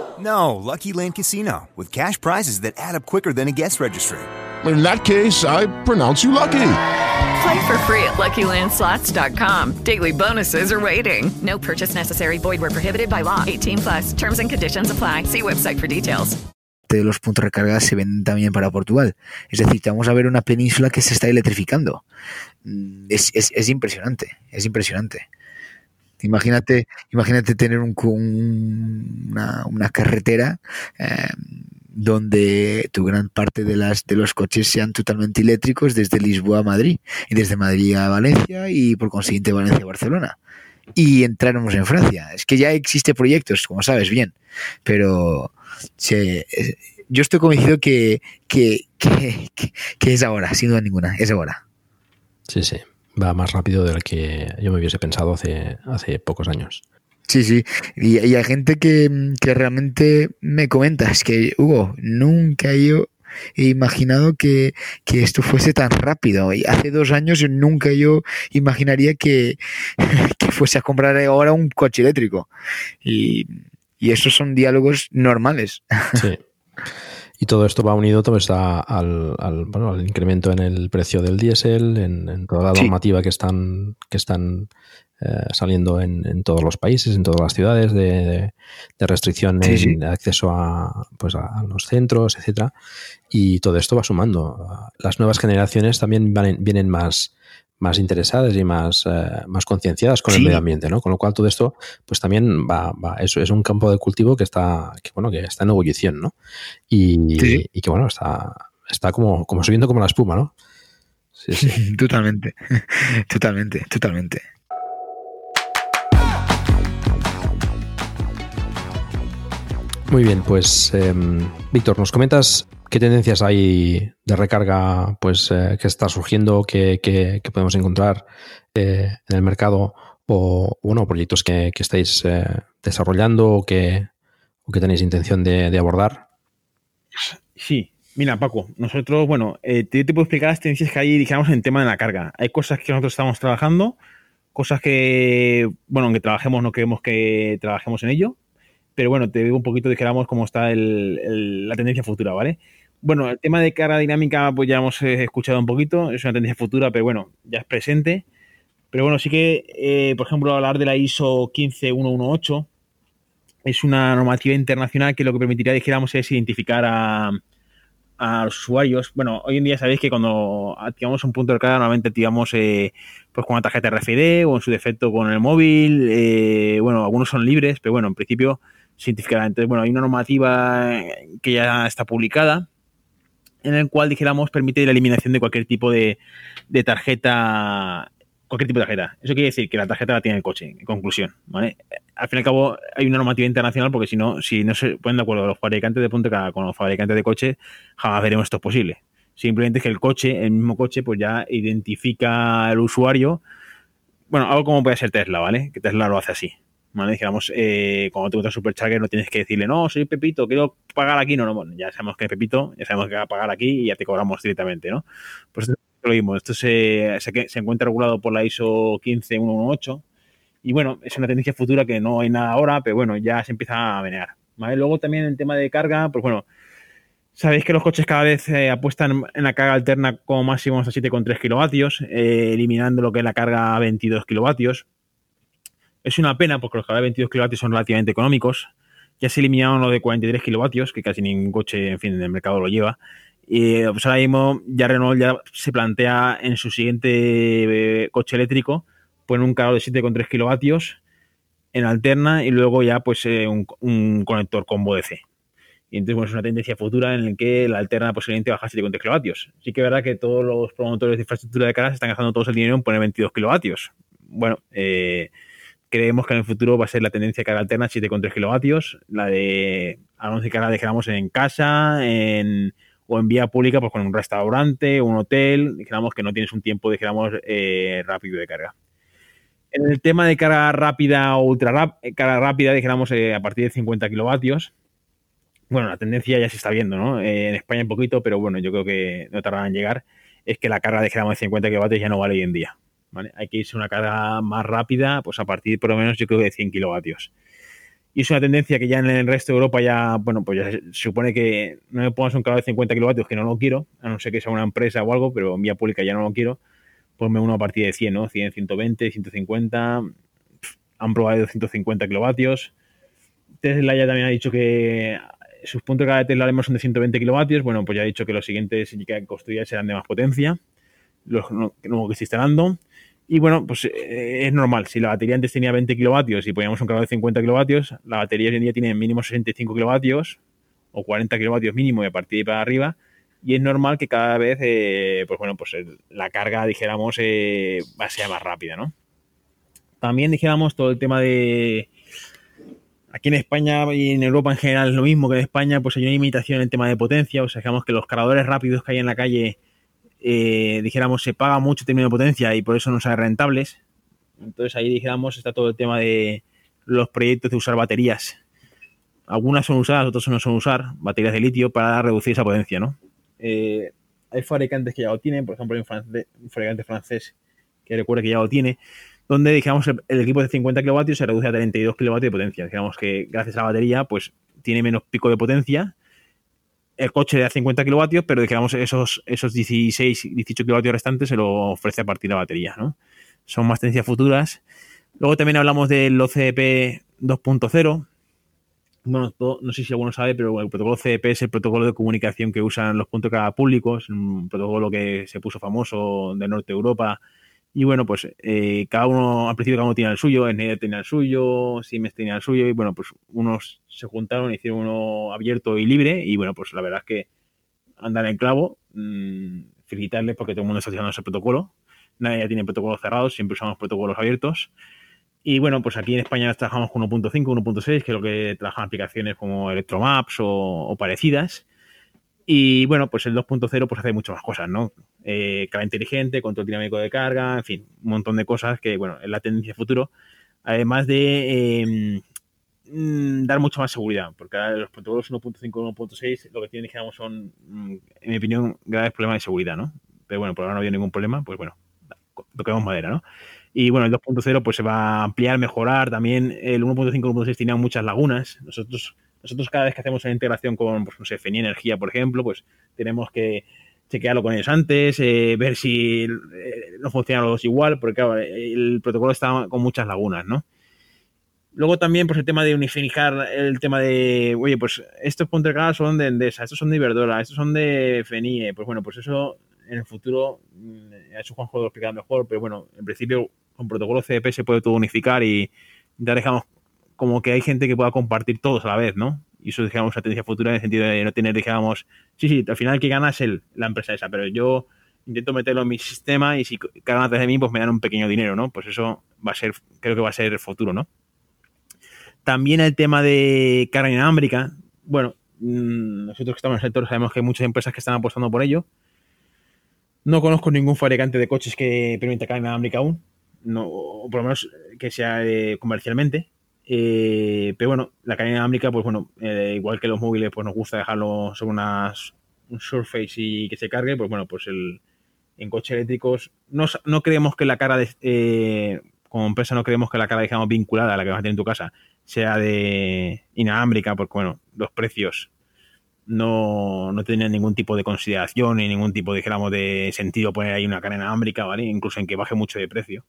No, Lucky Land Casino, with cash prizes that add up quicker than a guest registry. In that case, I pronounce you lucky. Play for free at LuckyLandSlots.com. Daily bonuses are waiting. No purchase necessary. Void where prohibited by law. 18 plus. Terms and conditions apply. See website for details. de los puntos de recarga se venden también para Portugal. Es decir, vamos a ver una península que se está electrificando. Mm, Es, es- es impresionante, es impresionante. Imagínate, imagínate tener un, un- una, una carretera eh, donde tu gran parte de las de los coches sean totalmente eléctricos desde Lisboa a Madrid y desde Madrid a Valencia y por consiguiente Valencia a Barcelona y entráramos en Francia. Es que ya existe proyectos, como sabes bien, pero yo estoy convencido que, que, que- que es ahora, sin duda ninguna, es ahora. Sí, sí. Va más rápido del que yo me hubiese pensado hace, hace pocos años. Sí, sí. Y, y hay gente que, que realmente me comenta, es que, Hugo, nunca yo he imaginado que, que esto fuese tan rápido. Y hace dos años nunca yo imaginaría que, que fuese a comprar ahora un coche eléctrico. Y, y esos son diálogos normales. Sí. Y todo esto va unido pues, a- al, al, bueno, al incremento en el precio del diésel, en, en toda la Sí. normativa que están, que están eh, saliendo en, en todos los países, en todas las ciudades, de, de- de restricción Sí, en sí. acceso a, pues, a a los centros, etcétera. Y todo esto va sumando. Las nuevas generaciones también van- vienen más, más interesadas y más, eh, más concienciadas con el medio ambiente, ¿no? Con lo cual todo esto, pues también va, va es, es un campo de cultivo que está, que, bueno, que está en ebullición, ¿no? Y, Sí. y que bueno, está, está como, como subiendo como la espuma, ¿no? Sí, sí. totalmente, totalmente, totalmente. Muy bien, pues em, Víctor, ¿nos comentas qué tendencias hay de recarga pues, eh, que está surgiendo, que, podemos encontrar eh, en el mercado o bueno, proyectos que, estáis eh, desarrollando o que, tenéis intención de, abordar? Sí, mira, Paco, nosotros, bueno, eh, te, puedo explicar las tendencias que hay, dijéramos, en tema de la carga. Hay cosas que nosotros estamos trabajando, cosas que, bueno, aunque trabajemos, no queremos que trabajemos en ello, pero bueno, te digo un poquito, dijéramos, cómo está el- la tendencia futura, ¿vale? Bueno, el tema de carga dinámica, pues ya hemos eh, escuchado un poquito, es una tendencia futura, pero bueno, ya es presente. Pero bueno, sí que, eh, por ejemplo, hablar de la ISO 15118 es una normativa internacional que lo que permitiría, dijéramos, es identificar a, a los usuarios. Bueno, hoy en día sabéis que cuando activamos un punto de carga, normalmente activamos eh, pues con una tarjeta RFID o en su defecto con el móvil. eh, bueno, algunos son libres, pero bueno, en principio se identificará. Entonces, bueno, hay una normativa eh, que ya está publicada en el cual, dijéramos, permite la eliminación de cualquier tipo de, de tarjeta cualquier tipo de tarjeta. Eso quiere decir que la tarjeta la tiene el coche, en conclusión, ¿vale? Al fin y al cabo, hay una normativa internacional porque si no, si no se ponen de acuerdo los fabricantes de carga con los fabricantes de coche, jamás veremos esto posible. Simplemente es que el coche, el mismo coche, pues ya identifica al usuario. Bueno, algo como puede ser Tesla, ¿vale? Que Tesla lo hace así. ¿Vale? Digamos, eh, cuando te gusta Supercharger no tienes que decirle, no, soy Pepito, quiero pagar aquí. No, no, bueno, ya sabemos que es Pepito, ya sabemos que va a pagar aquí y ya te cobramos directamente, ¿no? Pues lo mismo. Esto se, se, se encuentra regulado por la ISO 15118 y bueno, es una tendencia futura que no hay nada ahora, pero bueno, ya se empieza a menear. ¿vale? Luego también el tema de carga, pues bueno, sabéis que los coches cada vez eh, apuestan en la carga alterna como máximo hasta 7,3 kilovatios, eh, eliminando lo que es la carga a 22 kilovatios. Es una pena porque los carga de 22 kilovatios son relativamente económicos. Ya se eliminaron lo de 43 kilovatios, que casi ningún coche, en fin, en el mercado lo lleva. Y pues ahora mismo ya Renault ya se plantea en su siguiente eh, coche eléctrico poner un cargador de 7,3 kilovatios en alterna y luego ya pues eh, un, conector combo DC. Y entonces bueno, es una tendencia futura en la que la alterna posiblemente baja a 7,3 kilovatios. Sí que es verdad que todos los promotores de infraestructura de carga se están gastando todos el dinero en poner 22 kilovatios. Bueno, eh, creemos que en el futuro va a ser la tendencia de carga alterna 7,3 kilovatios, la de anuncio de carga dejamos en casa, en o en vía pública, pues con un restaurante, un hotel, dijéramos que no tienes un tiempo, dijéramos, eh, rápido de carga. En el tema de carga rápida o ultra rap, carga rápida, dijéramos, eh, a partir de 50 kilovatios, bueno, la tendencia ya se está viendo, ¿no? Eh, en España un poquito, pero bueno, yo creo que no tardará en llegar, es que la carga, dijéramos, de 50 kilovatios ya no vale hoy en día, ¿vale? Hay que irse a una carga más rápida, pues a partir por lo menos yo creo de 100 kilovatios y es una tendencia que ya en el resto de Europa ya, bueno, pues ya se supone que no me pongas un cargador de 50 kilovatios que no lo quiero, a no ser que sea una empresa o algo, pero en vía pública ya no lo quiero, ponme uno a partir de 100, ¿no? 100, 120, 150, han probado 250 kilovatios. Tesla ya también ha dicho que sus puntos de carga de Tesla son de 120 kilovatios. Bueno, pues ya he dicho que los siguientes que construya serán de más potencia, los nuevos que estoy instalando. Y bueno, pues eh, es normal. Si la batería antes tenía 20 kilovatios y poníamos un cargador de 50 kilovatios, la batería hoy en día tiene mínimo 65 kilovatios o 40 kilovatios mínimo y a partir de para arriba. Y es normal que cada vez, eh, pues bueno, pues la carga, dijéramos, eh, va a ser más rápida, ¿no? También dijéramos todo el tema de... Aquí en España y en Europa en general es lo mismo que en España, pues hay una limitación en el tema de potencia. O sea, digamos que los cargadores rápidos que hay en la calle eh, dijéramos, se paga mucho término de potencia y por eso no son rentables. Entonces ahí, dijéramos, está todo el tema de los proyectos de usar baterías. Algunas son usadas, otras no son usar, baterías de litio para reducir esa potencia, ¿no? Eh, hay fabricantes que ya lo tienen, por ejemplo, hay un, fabricante francés que recuerde que ya lo tiene, donde, digamos, el, equipo de 50 kilovatios se reduce a 32 kilovatios de potencia. Digamos que gracias a la batería, pues tiene menos pico de potencia el coche de 50 kilovatios, pero digamos esos, esos 16, 18 kilovatios restantes se lo ofrece a partir de la batería, ¿no? Son más tendencias futuras. Luego también hablamos del OCP 2.0. Bueno, no sé si alguno sabe, pero el protocolo CDP es el protocolo de comunicación que usan los puntos de carga públicos, un protocolo que se puso famoso de Norte Europa y bueno, pues eh, cada uno, al principio cada uno tiene el suyo, Schneider tenía el suyo, Siemens tenía el suyo, y bueno, pues unos se juntaron, hicieron uno abierto y libre, y bueno, pues la verdad es que andan en clavo, mmm, felicitarles porque todo el mundo está utilizando ese protocolo, nadie ya tiene protocolos cerrados, siempre usamos protocolos abiertos, y bueno, pues aquí en España trabajamos con 1.5, 1.6, que es lo que trabajan aplicaciones como Electromaps o parecidas, y bueno, pues el 2.0 pues hace muchas más cosas, ¿no? Eh, carga inteligente, control dinámico de carga, en fin, un montón de cosas que, bueno, es la tendencia futuro. Además de em, mm, dar mucha más seguridad, porque los protocolos 1.5 y 1.6 lo que tienen, digamos, son, mm, en mi opinión, graves problemas de seguridad, ¿no? Pero bueno, por ahora no había ningún problema, pues bueno, toquemos madera, ¿no? Y bueno, el 2.0 pues se va a ampliar, mejorar. También el 1.5 y 1.6 tenían muchas lagunas. Nosotros nosotros cada vez que hacemos una integración con, pues, no sé, FENI Energía, por ejemplo, pues tenemos que chequearlo con ellos antes, eh, ver si eh, no funcionan los dos igual, porque claro, el protocolo está con muchas lagunas, ¿no? Luego también, pues el tema de unificar el tema de, oye, pues estos puntos de son de Endesa, estos son de Iberdrola, estos son de FENIE, pues bueno, pues eso en el futuro, mm, eso Juanjo lo explicar mejor, pero bueno, en principio con protocolo CDP se puede todo unificar y ya dejamos como que hay gente que pueda compartir todos a la vez, ¿no? Y eso, digamos, una tendencia futura en el sentido de no tener, digamos, sí, sí, al final que gana es el, la empresa esa, pero yo intento meterlo en mi sistema y si cargan atrás de mí, pues me dan un pequeño dinero, ¿no? Pues eso va a ser, creo que va a ser el futuro, ¿no? También el tema de carga inalámbrica, bueno, mm, nosotros que estamos en el sector sabemos que hay muchas empresas que están apostando por ello. No conozco ningún fabricante de coches que permita carga inalámbrica aún, no, o por lo menos que sea eh, comercialmente. Eh, pero bueno, la cadena inalámbrica, pues bueno, eh, igual que los móviles, pues nos gusta dejarlo sobre unas, un surface y que se cargue, pues bueno, pues el, en coches eléctricos no, no creemos que la cara de, eh, como empresa no creemos que la cara, digamos, vinculada a la que vas a tener en tu casa sea de inalámbrica, porque bueno, los precios no, no tienen ningún tipo de consideración ni ningún tipo, digamos, de sentido poner ahí una cadena inalámbrica, ¿vale? Incluso en que baje mucho de precio.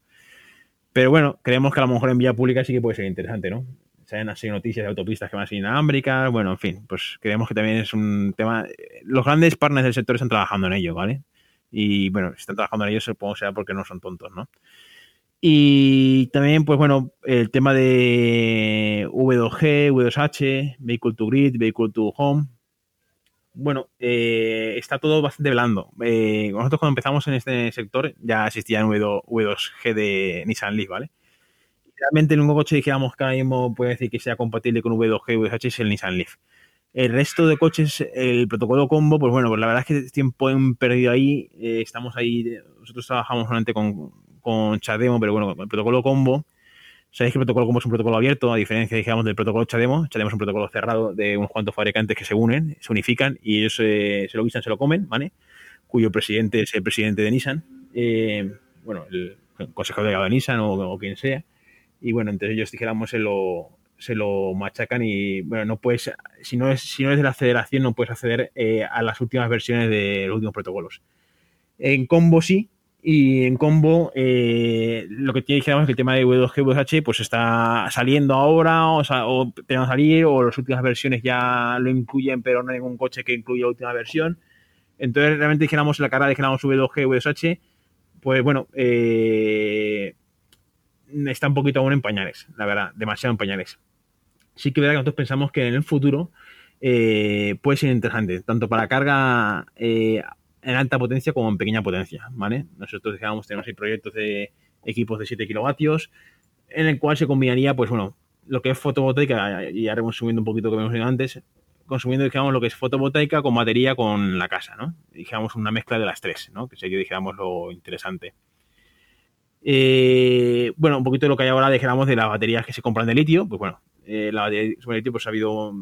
Pero bueno, creemos que a lo mejor en vía pública sí que puede ser interesante, ¿no? Se han así noticias de autopistas que van ser inalámbricas, bueno, en fin, pues creemos que también es un tema... Los grandes partners del sector están trabajando en ello, ¿vale? Y bueno, si están trabajando en ello, supongo sea porque no son tontos, ¿no? Y también, pues bueno, el tema de V2G, V2H, Vehicle to Grid, Vehicle to Home, bueno, eh, está todo bastante blando. Eh, nosotros cuando empezamos en este sector ya existía un V2, g de Nissan Leaf, ¿vale? Realmente el único coche dijéramos que ahora mismo puede decir que sea compatible con V2G y V2H es el Nissan Leaf. El resto de coches, el protocolo combo, pues bueno, pues la verdad es que tiempo han perdido ahí. Eh, estamos ahí, nosotros trabajamos solamente con, con Chademo, pero bueno, el protocolo combo Sabéis que el protocolo como es un protocolo abierto, a diferencia, digamos, del protocolo Chademo. Chademo es un protocolo cerrado de unos cuantos fabricantes que se unen, se unifican y ellos se lo guisan, se lo comen, ¿vale? Cuyo presidente es el presidente de Nissan. Eh, bueno, el, consejero delegado de Nissan o, quien sea. Y bueno, entre ellos, dijéramos, se lo, se lo machacan y, bueno, no puedes, si no, es, si no eres de la federación, no puedes acceder eh, a las últimas versiones de los últimos protocolos. En combo sí, Y en combo, eh, lo que tiene digamos, que el tema de W2G, VH, pues está saliendo ahora, o, sea, o salir, o las últimas versiones ya lo incluyen, pero no hay ningún coche que incluya la última versión. Entonces, realmente dijéramos la carga dijéramos V2G, VH, pues bueno, eh, está un poquito aún en pañales, la verdad, demasiado en pañales. Sí que verdad que nosotros pensamos que en el futuro eh, puede ser interesante, tanto para carga en alta potencia como en pequeña potencia, ¿vale? Nosotros digamos, tenemos ahí proyectos de equipos de 7 kilovatios, en el cual se combinaría, pues bueno, lo que es fotovoltaica, y haremos subiendo un poquito que hemos dicho antes, consumiendo, digamos, lo que es fotovoltaica con batería con la casa, ¿no? Digamos, una mezcla de las tres, ¿no? Que sería, digamos, lo interesante. Eh, bueno, un poquito de lo que hay ahora, dijéramos, de las baterías que se compran de litio, pues bueno, eh, la batería de litio, pues ha habido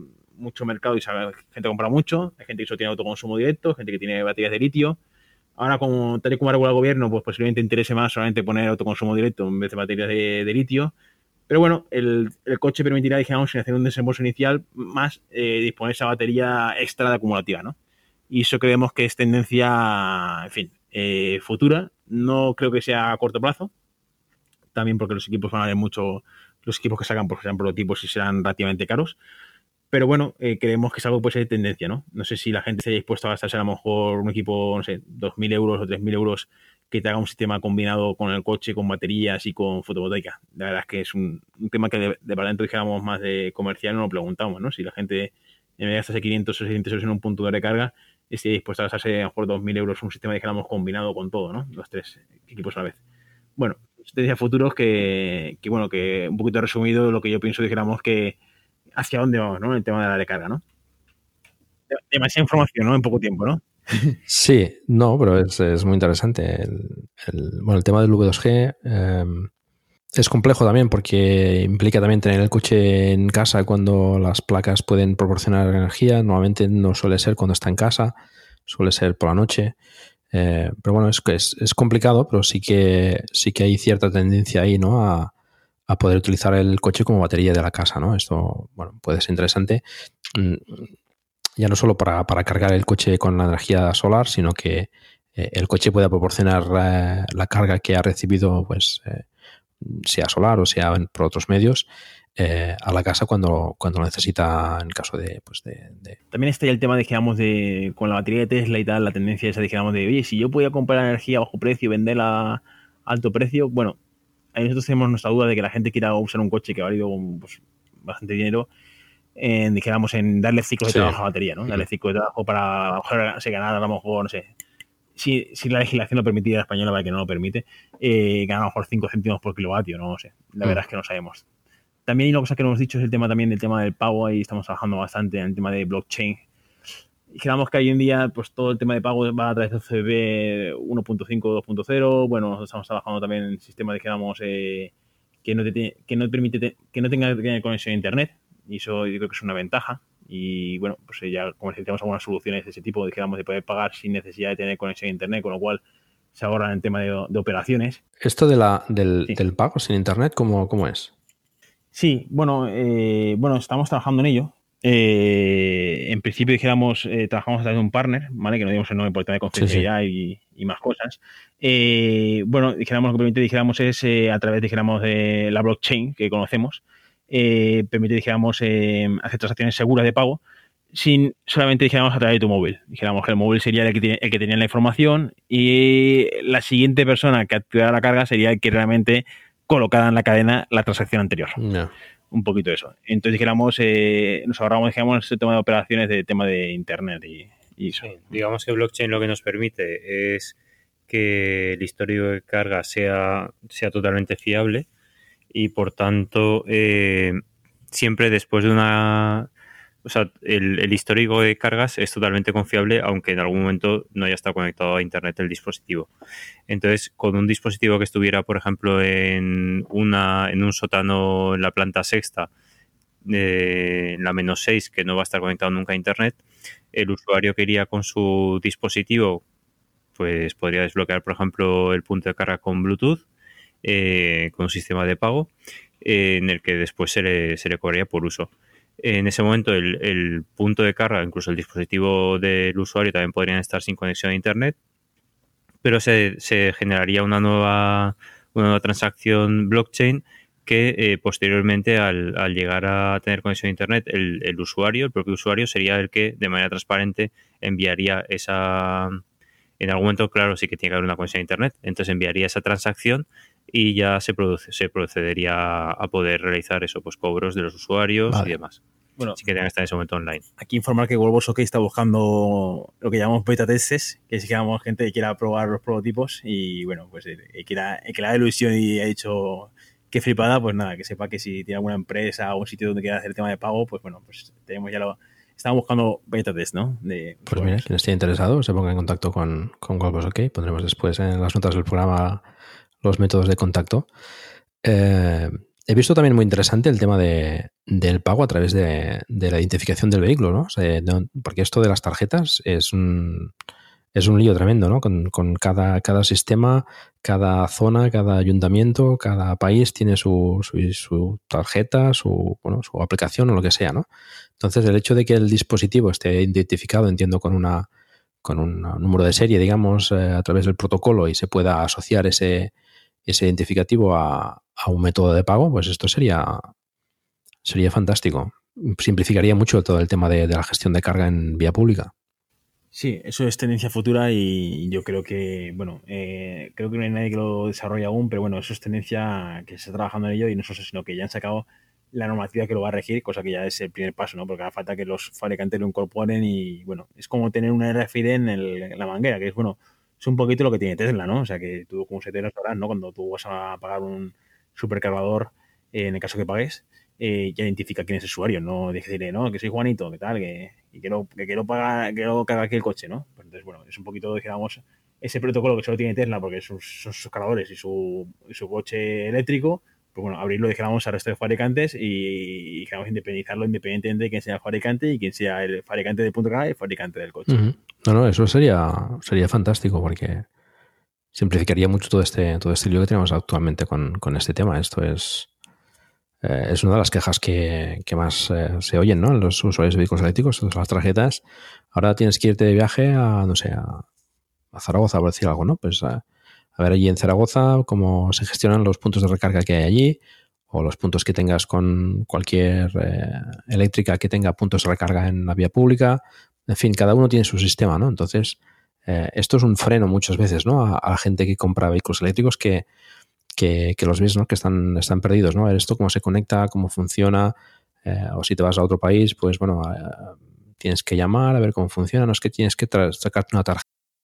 mucho mercado y gente compra mucho, hay gente que solo tiene autoconsumo directo, gente que tiene baterías de litio. Ahora, como tal y como regula el gobierno, pues posiblemente interese más solamente poner autoconsumo directo en vez de baterías de, litio. Pero bueno, el, coche permitirá, digamos, sin hacer un desembolso inicial, más eh, disponer esa batería extra de acumulativa, ¿no? Y eso creemos que es tendencia, en fin, eh, futura. No creo que sea a corto plazo. También porque los equipos van a ver mucho, los equipos que sacan, por ejemplo, prototipos y serán relativamente caros. Pero bueno, eh, creemos que es algo ser de tendencia, ¿no? No sé si la gente se haya dispuesto a gastarse a lo mejor un equipo, no sé, 2.000 euros o 3.000 euros que te haga un sistema combinado con el coche, con baterías y con fotovoltaica. La verdad es que es un, tema que de, para dijéramos más de comercial, no lo preguntamos, ¿no? Si la gente en vez de gastarse 500 o 600 euros en un punto de recarga, esté dispuesta a gastarse a lo mejor 2.000 euros un sistema, dijéramos, combinado con todo, ¿no? Los tres equipos a la vez. Bueno, tendencia futuros que, que, bueno, que un poquito resumido lo que yo pienso, dijéramos que hacia dónde vamos, ¿no? El tema de la recarga, ¿no? Demasiada información, ¿no? En poco tiempo, ¿no? Sí, no, pero es, muy interesante. El, bueno, el tema del V2G em, es complejo también porque implica también tener el coche en casa cuando las placas pueden proporcionar energía. Normalmente no suele ser cuando está en casa, suele ser por la noche. Eh, pero bueno, es, es, es complicado, pero sí que, sí que hay cierta tendencia ahí, ¿no? A, a poder utilizar el coche como batería de la casa, ¿no? Esto, bueno, puede ser interesante. Mm, ya no solo para, cargar el coche con la energía solar, sino que eh, el coche pueda proporcionar eh, la carga que ha recibido, pues, eh, sea solar o sea por otros medios, a la casa cuando, cuando lo necesita en caso de, pues de, También está ya el tema, digamos, de con la batería de Tesla y tal, la tendencia esa, digamos, de, oye, si yo podía comprar energía a bajo precio y venderla a alto precio, bueno, ahí nosotros tenemos nuestra duda de que la gente quiera usar un coche que ha valido pues, bastante dinero en, dijéramos, en darle ciclos de trabajo a la batería, ¿no? Darle ciclos de trabajo para a se ganar a lo mejor, no sé, si, si la legislación lo permitía la española, para que no lo permite, eh, ganar a lo mejor 5 céntimos por kilovatio, no sé. La verdad mm. es que no sabemos. También hay una cosa que no hemos dicho es el tema también del tema del pago, ahí estamos trabajando bastante en el tema de blockchain, Dijéramos que hoy en día pues todo el tema de pago va a través de CB 1.5, 2.0. Bueno, nosotros estamos trabajando también en sistemas, dijéramos, eh, que, no que no permite que no tenga que tener conexión a internet. Y eso yo creo que es una ventaja. Y bueno, pues ya comercializamos algunas soluciones de ese tipo, dijéramos, de poder pagar sin necesidad de tener conexión a internet, con lo cual se ahorra en tema de, operaciones. ¿Esto de la, del, del pago sin internet, cómo, cómo es? Sí, bueno, eh, bueno, estamos trabajando en ello. Eh, en principio dijéramos, eh, trabajamos a través de un partner, ¿vale? Que no digamos el nombre por tema de confidencialidad Y, más cosas. Eh, bueno, dijéramos lo que permite, dijéramos, es a través, dijéramos, de la blockchain que conocemos, permite, dijéramos, hacer transacciones seguras de pago sin solamente dijéramos a través de tu móvil. Dijéramos que el móvil sería el que, tiene, el que tenía la información y la siguiente persona que activara la carga sería el que realmente colocara en la cadena la transacción anterior. No un poquito eso. Entonces dijéramos, eh, nos ahorramos dijéramos, ese tema de operaciones de tema de internet y, eso. digamos que blockchain lo que nos permite es que el histórico de carga sea, sea totalmente fiable y por tanto eh, siempre después de una o sea, el, histórico de cargas es totalmente confiable, aunque en algún momento no haya estado conectado a Internet el dispositivo. Entonces, con un dispositivo que estuviera, por ejemplo, en, una, en un sótano en la planta sexta, eh, en la menos 6, que no va a estar conectado nunca a Internet, el usuario que iría con su dispositivo, pues podría desbloquear, por ejemplo, el punto de carga con Bluetooth, eh, con un sistema de pago, eh, en el que después se le, se le cobraría por uso en ese momento el, punto de carga, incluso el dispositivo del usuario también podrían estar sin conexión a Internet, pero se, generaría una nueva, una nueva transacción blockchain que eh, posteriormente al, al, llegar a tener conexión a Internet, el, el, usuario, el propio usuario, sería el que de manera transparente enviaría esa... En algún momento, claro, sí que tiene que haber una conexión a Internet, entonces enviaría esa transacción y ya se, produce, se procedería a poder realizar eso, pues cobros de los usuarios vale. y demás. Bueno, sí que tengan que estar en ese momento online. Aquí informar que Wolvos OK está buscando lo que llamamos beta testes, que es que llamamos gente que quiera probar los prototipos y bueno, pues el, que, la, el que la ilusión y ha dicho qué flipada, pues nada, que sepa que si tiene alguna empresa o un sitio donde quiera hacer el tema de pago, pues bueno, pues tenemos ya lo. Estamos buscando beta test, ¿no? De, pues mira, quien esté interesado se ponga en contacto con, con Wolvos OK. Pondremos después en las notas del programa los métodos de contacto. Eh, he visto también muy interesante el tema de, del pago a través de, de, la identificación del vehículo, ¿no? O sea, no, porque esto de las tarjetas es un, es un lío tremendo, ¿no? Con, cada, cada sistema, cada zona, cada ayuntamiento, cada país tiene su, su, su, tarjeta, su, bueno, su aplicación o lo que sea, ¿no? Entonces, el hecho de que el dispositivo esté identificado, entiendo, con una con un número de serie, digamos, eh, a través del protocolo y se pueda asociar ese, ese identificativo a, un método de pago, pues esto sería, sería fantástico. Simplificaría mucho todo el tema de, la gestión de carga en vía pública. Sí, eso es tendencia futura y yo creo que, bueno, eh, creo que no hay nadie que lo desarrolle aún, pero bueno, eso es tendencia que se está trabajando en ello y no solo, sino que ya han sacado la normativa que lo va a regir, cosa que ya es el primer paso, ¿no? Porque hace falta que los fabricantes lo incorporen y, bueno, es como tener una RFID en, el, en la manguera, que es, bueno, es un poquito lo que tiene Tesla, ¿no? O sea, que tú como te sabrás, ¿no? Cuando tú vas a pagar un supercargador, eh, en el caso que pagues, eh, ya identifica quién es el usuario, no decirle, no, que soy Juanito, que tal, que, y quiero, que quiero pagar, quiero cargar aquí el coche, ¿no? Pues entonces, bueno, es un poquito, digamos, ese protocolo que solo tiene Tesla porque son sus, sus cargadores y su, y su coche eléctrico, pues bueno, abrirlo, dijéramos, al resto de fabricantes y, dijéramos, independizarlo independientemente de quién sea el fabricante y quién sea el fabricante de punto K y el fabricante del coche. Uh -huh. No, no, eso sería, sería fantástico porque simplificaría mucho todo este, todo este lío que tenemos actualmente con, con este tema. Esto es, eh, es una de las quejas que, que más eh, se oyen, ¿no? Los usuarios de vehículos eléctricos, las tarjetas. Ahora tienes que irte de viaje a, no sé, a, a Zaragoza, por decir algo, ¿no? Pues a, a ver allí en Zaragoza cómo se gestionan los puntos de recarga que hay allí o los puntos que tengas con cualquier eh, eléctrica que tenga puntos de recarga en la vía pública. En fin, cada uno tiene su sistema, ¿no? Entonces, eh, esto es un freno muchas veces, ¿no? A, la gente que compra vehículos eléctricos que, que, que los ves, ¿no? Que están, están perdidos, ¿no? A ver esto cómo se conecta, cómo funciona, eh, o si te vas a otro país, pues bueno, eh, tienes que llamar a ver cómo funciona, no es que tienes que sacarte una tarjeta.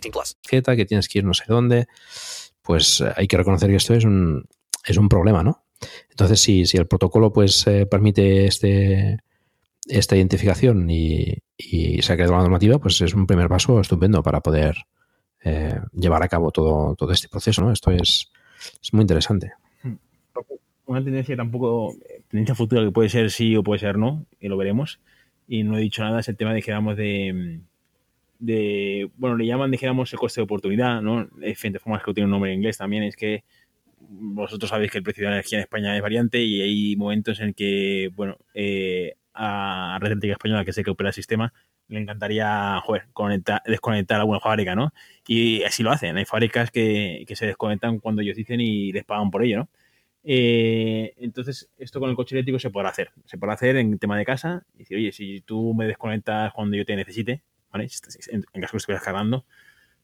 18 plus. Que tienes que ir no sé dónde. Pues eh, hay que reconocer que esto es un, es un problema, ¿no? Entonces, si, si el protocolo pues eh, permite este esta identificación y, y, se ha creado la normativa, pues es un primer paso estupendo para poder eh, llevar a cabo todo, todo este proceso, ¿no? Esto es, es muy interesante. Una tendencia tampoco, tendencia futura que puede ser sí o puede ser no, y lo veremos. Y no he dicho nada, es el tema de que damos de, de, bueno, le llaman, dijéramos, el coste de oportunidad, ¿no? Hay diferentes formas que tiene un nombre en inglés también, es que vosotros sabéis que el precio de la energía en España es variante y hay momentos en que, bueno, eh, a Red Eléctrica Española, que sé que opera el sistema, le encantaría joder, conectar, desconectar alguna fábrica, ¿no? Y así lo hacen. Hay fábricas que, que se desconectan cuando ellos dicen y les pagan por ello, ¿no? Eh, entonces, esto con el coche eléctrico se podrá hacer. Se podrá hacer en tema de casa. Y decir, oye, si tú me desconectas cuando yo te necesite, En, caso que estuvieras cargando,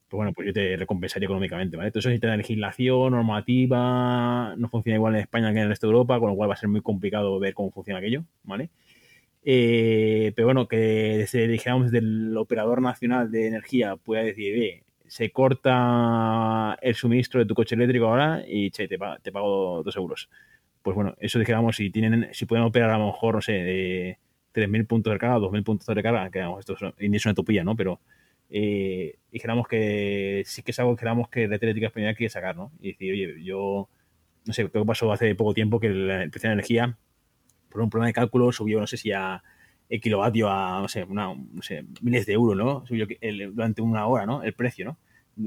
pues bueno, pues yo te recompensaría económicamente, ¿vale? Entonces necesita legislación, normativa, no funciona igual en España que en el resto de Europa, con lo cual va a ser muy complicado ver cómo funciona aquello, ¿vale? Eh, pero bueno, que desde, dijéramos, desde el operador nacional de energía pueda decir, oye, se corta el suministro de tu coche eléctrico ahora y che, te, te pago dos euros. Pues bueno, eso dijéramos, si tienen, si pueden operar a lo mejor, no sé, de 3.000 puntos de carga, 2.000 puntos de carga, que esto es, una utopía, ¿no? Pero eh, dijéramos que sí que es algo que dijéramos que la Eléctrica Española quiere sacar, ¿no? Y decir, oye, yo, no sé, creo que pasó hace poco tiempo que el precio de energía por un problema de cálculo subió, no sé si a el kilovatio a, no sé, una, no sé miles de euros, ¿no? Subió durante una hora, ¿no? El precio, ¿no?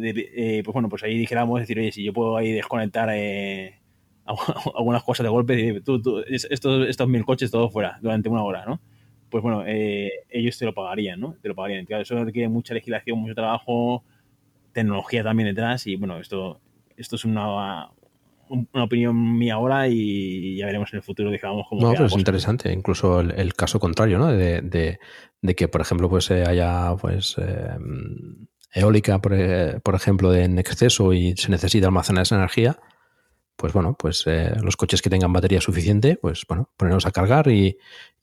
Eh, pues bueno, pues ahí dijéramos, decir, oye, si yo puedo ahí desconectar eh, algunas cosas de golpe, estos, estos mil coches todos fuera durante una hora, ¿no? Pues bueno, eh, ellos te lo pagarían, ¿no? Te lo pagarían. Claro, eso requiere mucha legislación, mucho trabajo, tecnología también detrás y bueno, esto, esto es una, una opinión mía ahora y ya veremos en el futuro, digamos, cómo. No, pero es interesante, incluso el, caso contrario, ¿no? De, de, que, por ejemplo, pues eh, haya pues eh, eólica, por, eh, por, ejemplo, en exceso y se necesita almacenar esa energía. Pues bueno, pues los coches que tengan batería suficiente, pues bueno, ponerlos a cargar y,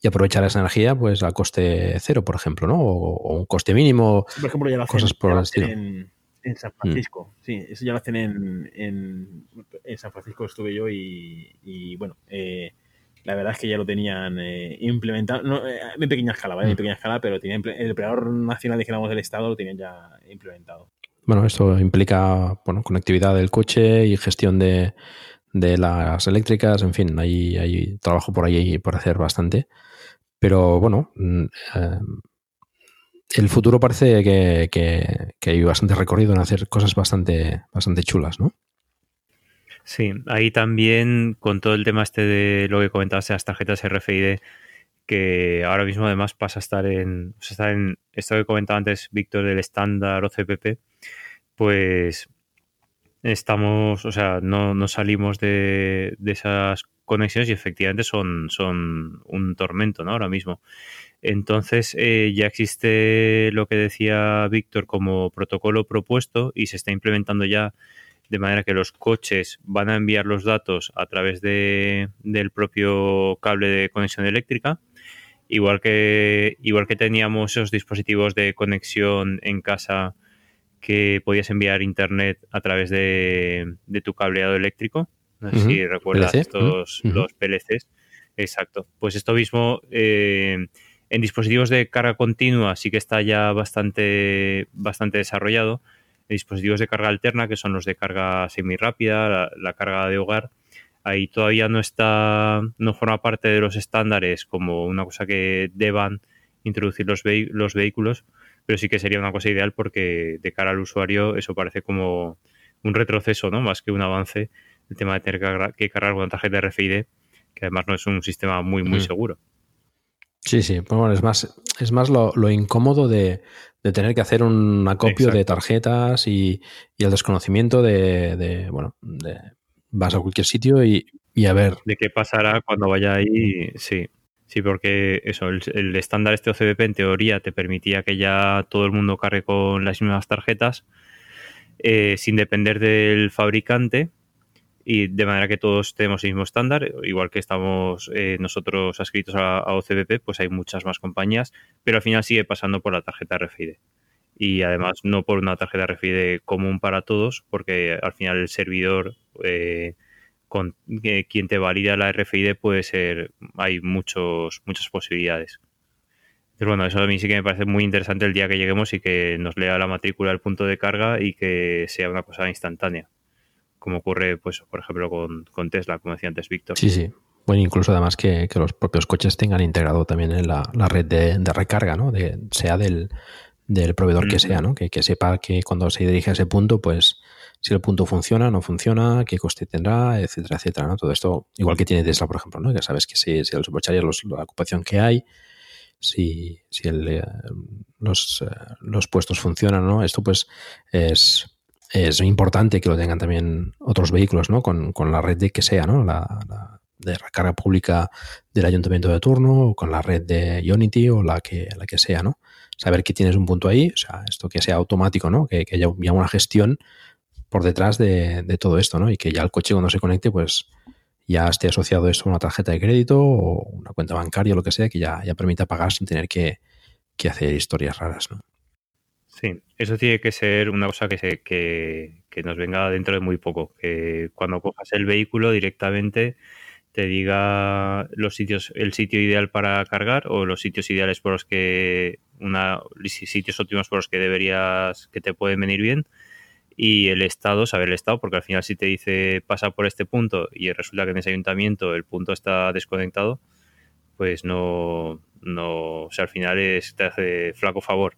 aprovechar esa energía pues a coste cero, por ejemplo, ¿no? O, un coste mínimo, por ejemplo, ya cosas por el estilo. En San mm. Francisco, sí, eso ya lo hacen en, en, San Francisco estuve yo y, bueno, eh, la verdad es que ya lo tenían eh, implementado, no, eh, en pequeña escala, ¿vale? En mm. pequeña escala, pero tenían, el operador nacional, dijéramos, del Estado lo tenían ya implementado. Bueno, esto implica bueno, conectividad del coche y gestión de, de las eléctricas, en fin, hay, hay trabajo por ahí por hacer bastante. Pero bueno, mm, el futuro parece que, hay bastante recorrido en hacer cosas bastante, bastante chulas, ¿no? Sí, ahí también con todo el tema este de lo que comentabas de las tarjetas RFID, que ahora mismo además pasa a estar en, en esto que comentaba antes Víctor del estándar OCPP, pues estamos, o sea, no, no salimos de, de, esas conexiones y efectivamente son, son un tormento, ¿no? Ahora mismo. Entonces eh, ya existe lo que decía Víctor como protocolo propuesto y se está implementando ya de manera que los coches van a enviar los datos a través de, del propio cable de conexión eléctrica. Igual que, igual que teníamos esos dispositivos de conexión en casa que podías enviar internet a través de, tu cableado eléctrico. No sé si recuerdas estos, los PLCs. Exacto. Pues esto mismo eh, en dispositivos de carga continua sí que está ya bastante, bastante desarrollado. En dispositivos de carga alterna, que son los de carga semi rápida, la, carga de hogar, ahí todavía no está, no forma parte de los estándares como una cosa que deban introducir los, los vehículos, pero sí que sería una cosa ideal porque de cara al usuario eso parece como un retroceso, ¿no? Más que un avance, el tema de tener que cargar con una tarjeta RFID, que además no es un sistema muy, muy seguro. Sí, sí, pues bueno, es más, es más lo, incómodo de, tener que hacer un acopio de tarjetas y, el desconocimiento de, bueno, de, vas a cualquier sitio y, a ver. De qué pasará cuando vaya ahí, sí. Sí, porque eso, el, estándar este OCBP en teoría te permitía que ya todo el mundo cargue con las mismas tarjetas eh, sin depender del fabricante y de manera que todos tenemos el mismo estándar, igual que estamos eh, nosotros adscritos a, OCBP, pues hay muchas más compañías, pero al final sigue pasando por la tarjeta RFID. Y además no por una tarjeta RFID común para todos, porque al final el servidor eh, con eh, quien te valida la RFID puede ser, hay muchos, muchas posibilidades. Pero bueno, eso a mí sí que me parece muy interesante el día que lleguemos y que nos lea la matrícula del punto de carga y que sea una cosa instantánea como ocurre, pues, por ejemplo, con, Tesla, como decía antes Víctor. Sí, sí. Bueno, incluso además que, los propios coches tengan integrado también en la, red de, recarga, ¿no? De, sea del, del proveedor que sea, ¿no? Que, que, sepa que cuando se dirige a ese punto, pues si el punto funciona, no funciona, qué coste tendrá, etcétera, etcétera, ¿no? Todo esto, igual que tiene Tesla, por ejemplo, ¿no? Ya sabes que si, si el supercharger, los, la ocupación que hay, si, si el, eh, los, eh, los puestos funcionan, ¿no? Esto pues es, es importante que lo tengan también otros vehículos, ¿no? Con, con la red de que sea, ¿no? La, la, de recarga pública del ayuntamiento de turno, o con la red de Unity o la que, la que sea, ¿no? Saber que tienes un punto ahí, o sea, esto que sea automático, ¿no? Que, que haya una gestión por detrás de, todo esto, ¿no? Y que ya el coche cuando se conecte, pues ya esté asociado esto a una tarjeta de crédito o una cuenta bancaria o lo que sea, que ya, ya permita pagar sin tener que, que hacer historias raras, ¿no? Sí, eso tiene que ser una cosa que, se, que, que, nos venga dentro de muy poco. Que cuando cojas el vehículo directamente te diga los sitios, el sitio ideal para cargar o los sitios ideales por los que una sitios óptimos por los que deberías, que te pueden venir bien y el estado, saber el estado, porque al final si te dice pasa por este punto y resulta que en ese ayuntamiento el punto está desconectado, pues no, no, o sea, al final es, te hace flaco favor.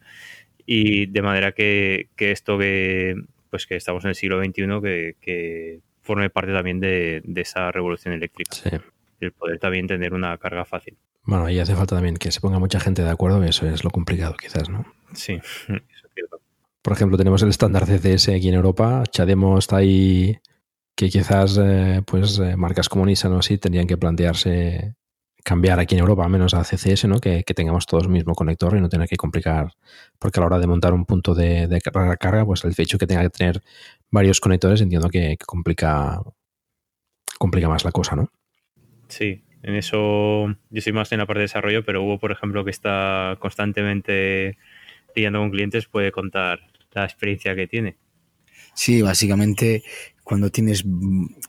Y de manera que, que esto que, pues que estamos en el siglo XXI, que, que forme parte también de, de esa revolución eléctrica. Sí. El poder también tener una carga fácil. Bueno, y hace falta también que se ponga mucha gente de acuerdo, que eso es lo complicado quizás, ¿no? Sí, eso es cierto. Por ejemplo, tenemos el estándar CCS aquí en Europa, Chademo está ahí, que quizás eh, pues eh, marcas como Nissan o así tendrían que plantearse cambiar aquí en Europa, menos a CCS, ¿no? Que, tengamos todos el mismo conector y no tener que complicar, porque a la hora de montar un punto de, de carga, pues el hecho que tenga que tener varios conectores entiendo que, que complica, complica más la cosa, ¿no? Sí, en eso yo soy más en la parte de desarrollo, pero Hugo, por ejemplo, que está constantemente lidiando con clientes, puede contar la experiencia que tiene. Sí, básicamente cuando tienes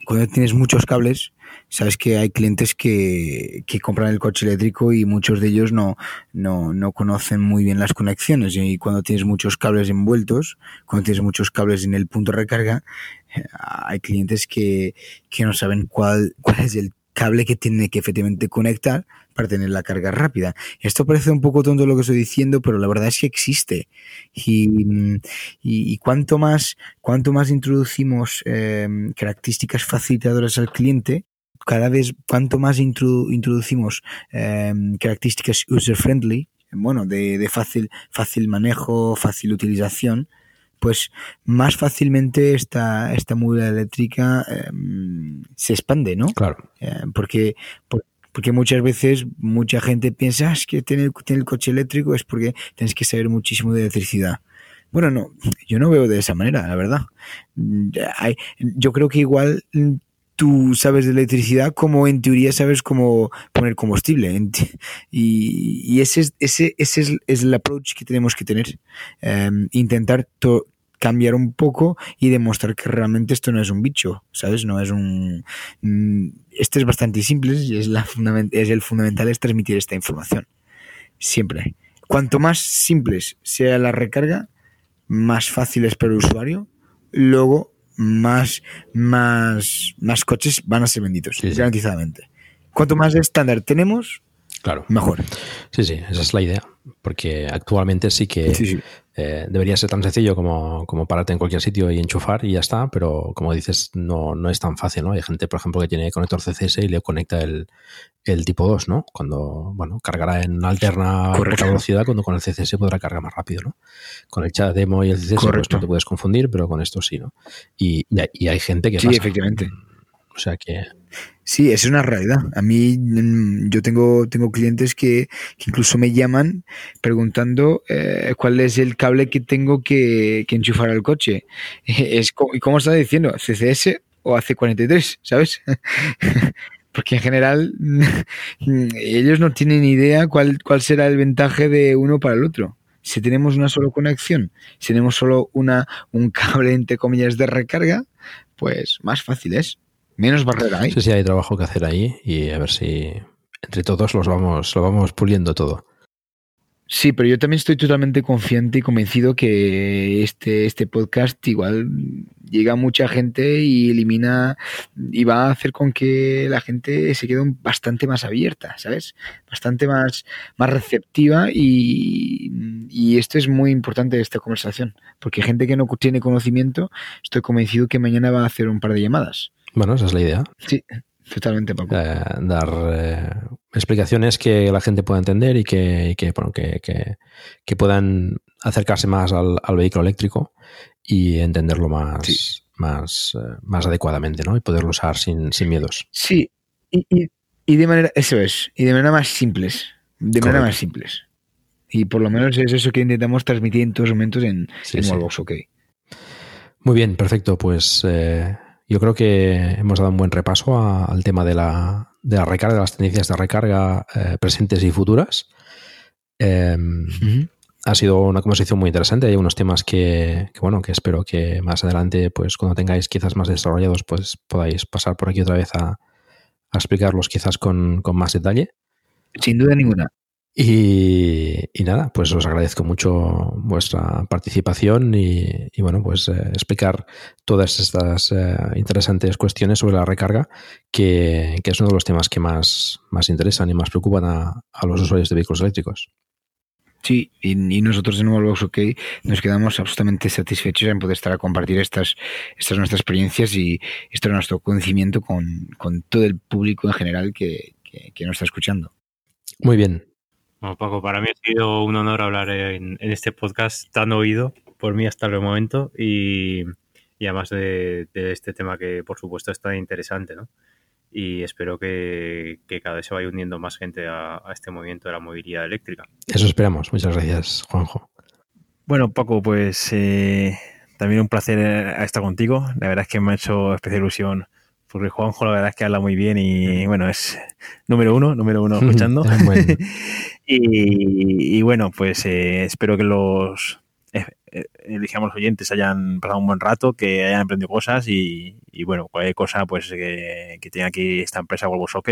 cuando tienes muchos cables, sabes que hay clientes que, que compran el coche eléctrico y muchos de ellos no, no, no, conocen muy bien las conexiones. Y cuando tienes muchos cables envueltos, cuando tienes muchos cables en el punto de recarga, hay clientes que, que no saben cuál, cuál es el cable que tiene que efectivamente conectar para tener la carga rápida. Esto parece un poco tonto lo que estoy diciendo, pero la verdad es que existe. Y, y, y cuanto más, cuanto más introducimos eh, características facilitadoras al cliente, cada vez cuanto más introdu introducimos eh, características user friendly, bueno, de, de, fácil, fácil manejo, fácil utilización, pues más fácilmente esta, esta movilidad eléctrica eh, se expande, ¿no? Claro. Eh, porque, por, porque muchas veces mucha gente piensa ah, es que tener, tener el coche eléctrico es porque tienes que saber muchísimo de electricidad. Bueno, no, yo no veo de esa manera, la verdad. Hay, yo creo que igual tú sabes de electricidad como en teoría sabes cómo poner combustible. Y, y ese, es, ese, ese es, es, el approach que tenemos que tener. Um, intentar to, cambiar un poco y demostrar que realmente esto no es un bicho, ¿sabes? No es un... Este es bastante simple y es, la es el fundamental es transmitir esta información. Siempre. Cuanto más simples sea la recarga, más fácil es para el usuario. Luego, más, más, más coches van a ser vendidos, sí, sí. garantizadamente. Cuanto más estándar tenemos, Claro. Mejor. Sí, sí, esa es la idea. Porque actualmente sí que sí, sí. Eh, debería ser tan sencillo como, como, pararte en cualquier sitio y enchufar y ya está, pero como dices, no, no es tan fácil, ¿no? Hay gente, por ejemplo, que tiene conector CCS y le conecta el, el tipo 2, ¿no? Cuando, bueno, cargará en alterna poca velocidad, cuando con el CCS podrá cargar más rápido, ¿no? Con el chat demo y el CCS pues no te puedes confundir, pero con esto sí, ¿no? Y, y, hay, gente que Sí, pasa. efectivamente. O sea que... Sí, es una realidad. A mí, yo tengo, tengo clientes que, incluso me llaman preguntando eh, cuál es el cable que tengo que, que enchufar al coche. Es, ¿Y cómo está diciendo? ¿CCS o AC43? ¿Sabes? Porque en general ellos no tienen idea cuál, cuál será el ventaje de uno para el otro. Si tenemos una sola conexión, si tenemos solo una, un cable, entre comillas, de recarga, pues más fácil es menos barrera hay. Sí, sí, hay trabajo que hacer ahí y a ver si entre todos los vamos, lo vamos puliendo todo. Sí, pero yo también estoy totalmente confiante y convencido que este, este podcast igual llega mucha gente y elimina y va a hacer con que la gente se quede bastante más abierta, ¿sabes? Bastante más, más receptiva y, y esto es muy importante de esta conversación, porque gente que no tiene conocimiento, estoy convencido que mañana va a hacer un par de llamadas. Bueno, esa es la idea. Sí, totalmente, Paco. Eh, dar eh, explicaciones que la gente pueda entender y que, que, bueno, que, que, que puedan acercarse más al, al, vehículo eléctrico y entenderlo más, Sí. más, eh, más adecuadamente, ¿no? Y poderlo usar sin, sin miedos. Sí, y, y- y de manera, eso es, y de manera más simples, de manera más simples. Y por lo menos es eso que intentamos transmitir en todos los momentos en, Sí, en sí. Wallbox OK. Muy bien, perfecto. Pues eh, yo creo que hemos dado un buen repaso a- al tema de la, de la recarga, de las tendencias de recarga eh, presentes y futuras. Eh, Ha sido una conversación muy interesante. Hay unos temas que, que, bueno, que espero que más adelante, pues cuando tengáis quizás más desarrollados, pues podáis pasar por aquí otra vez a, a explicarlos quizás con, con más detalle. Sin duda ninguna. Y, y nada, pues os agradezco mucho vuestra participación y, y bueno, pues eh, explicar todas estas eh, interesantes cuestiones sobre la recarga, que, que es uno de los temas que más, más interesan y más preocupan a, a los usuarios de vehículos eléctricos. Sí, y, y nosotros en Wallbox OK nos quedamos absolutamente satisfechos en poder estar a compartir estas, estas nuestras experiencias y esto es nuestro conocimiento con, con todo el público en general que, que, que nos está escuchando. Muy bien. Bueno, Paco, para mí ha sido un honor hablar en, en este podcast tan oído por mí hasta el momento y, y además de, de, este tema que por supuesto es tan interesante, ¿no? Y espero que, que cada vez se vaya uniendo más gente a, a, este movimiento de la movilidad eléctrica. Eso esperamos. Muchas gracias, Juanjo. Bueno, Paco, pues eh, también un placer estar contigo. La verdad es que me ha hecho especial ilusión porque Juanjo la verdad es que habla muy bien y bueno, es número uno, número uno escuchando. bueno. y, y, bueno, pues eh, espero que los eh, digamos los oyentes hayan pasado un buen rato, que hayan aprendido cosas y, y bueno, cualquier cosa pues que, que tenga aquí esta empresa Volvos OK,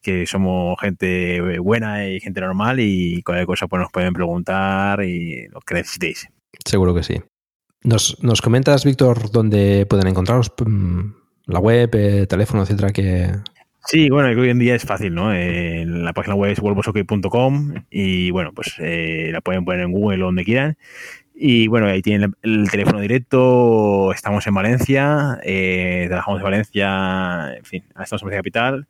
que somos gente buena y gente normal y cualquier cosa pues nos pueden preguntar y lo que necesitéis. Seguro que sí. ¿Nos, nos comentas, Víctor, dónde pueden encontraros? La web, eh, teléfono, etcétera, que... Sí, bueno, hoy en día es fácil, ¿no? Eh, la página web es volvosok.com y bueno, pues eh, la pueden poner en Google o donde quieran. Y bueno, ahí tienen el, teléfono directo, estamos en Valencia, eh, trabajamos en Valencia, en fin, estamos en Valencia Capital.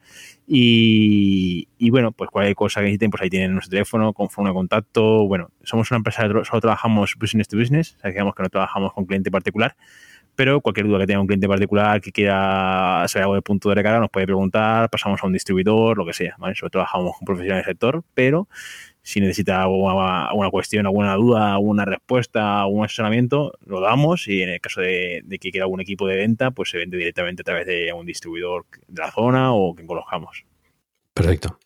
Y, y, bueno, pues cualquier cosa que necesiten, pues ahí tienen nuestro teléfono, con forma de contacto. Bueno, somos una empresa, solo trabajamos business to business, o sea, digamos que no trabajamos con cliente particular pero cualquier duda que tenga un cliente particular que quiera saber algo de punto de recarga nos puede preguntar, pasamos a un distribuidor, lo que sea, ¿vale? Nosotros trabajamos con profesionales del sector, pero si necesita alguna, cuestión, alguna duda, alguna respuesta, algún asesoramiento, lo damos y en el caso de, que quiera algún equipo de venta, pues se vende directamente a través de un distribuidor de la zona o que conozcamos. Perfecto.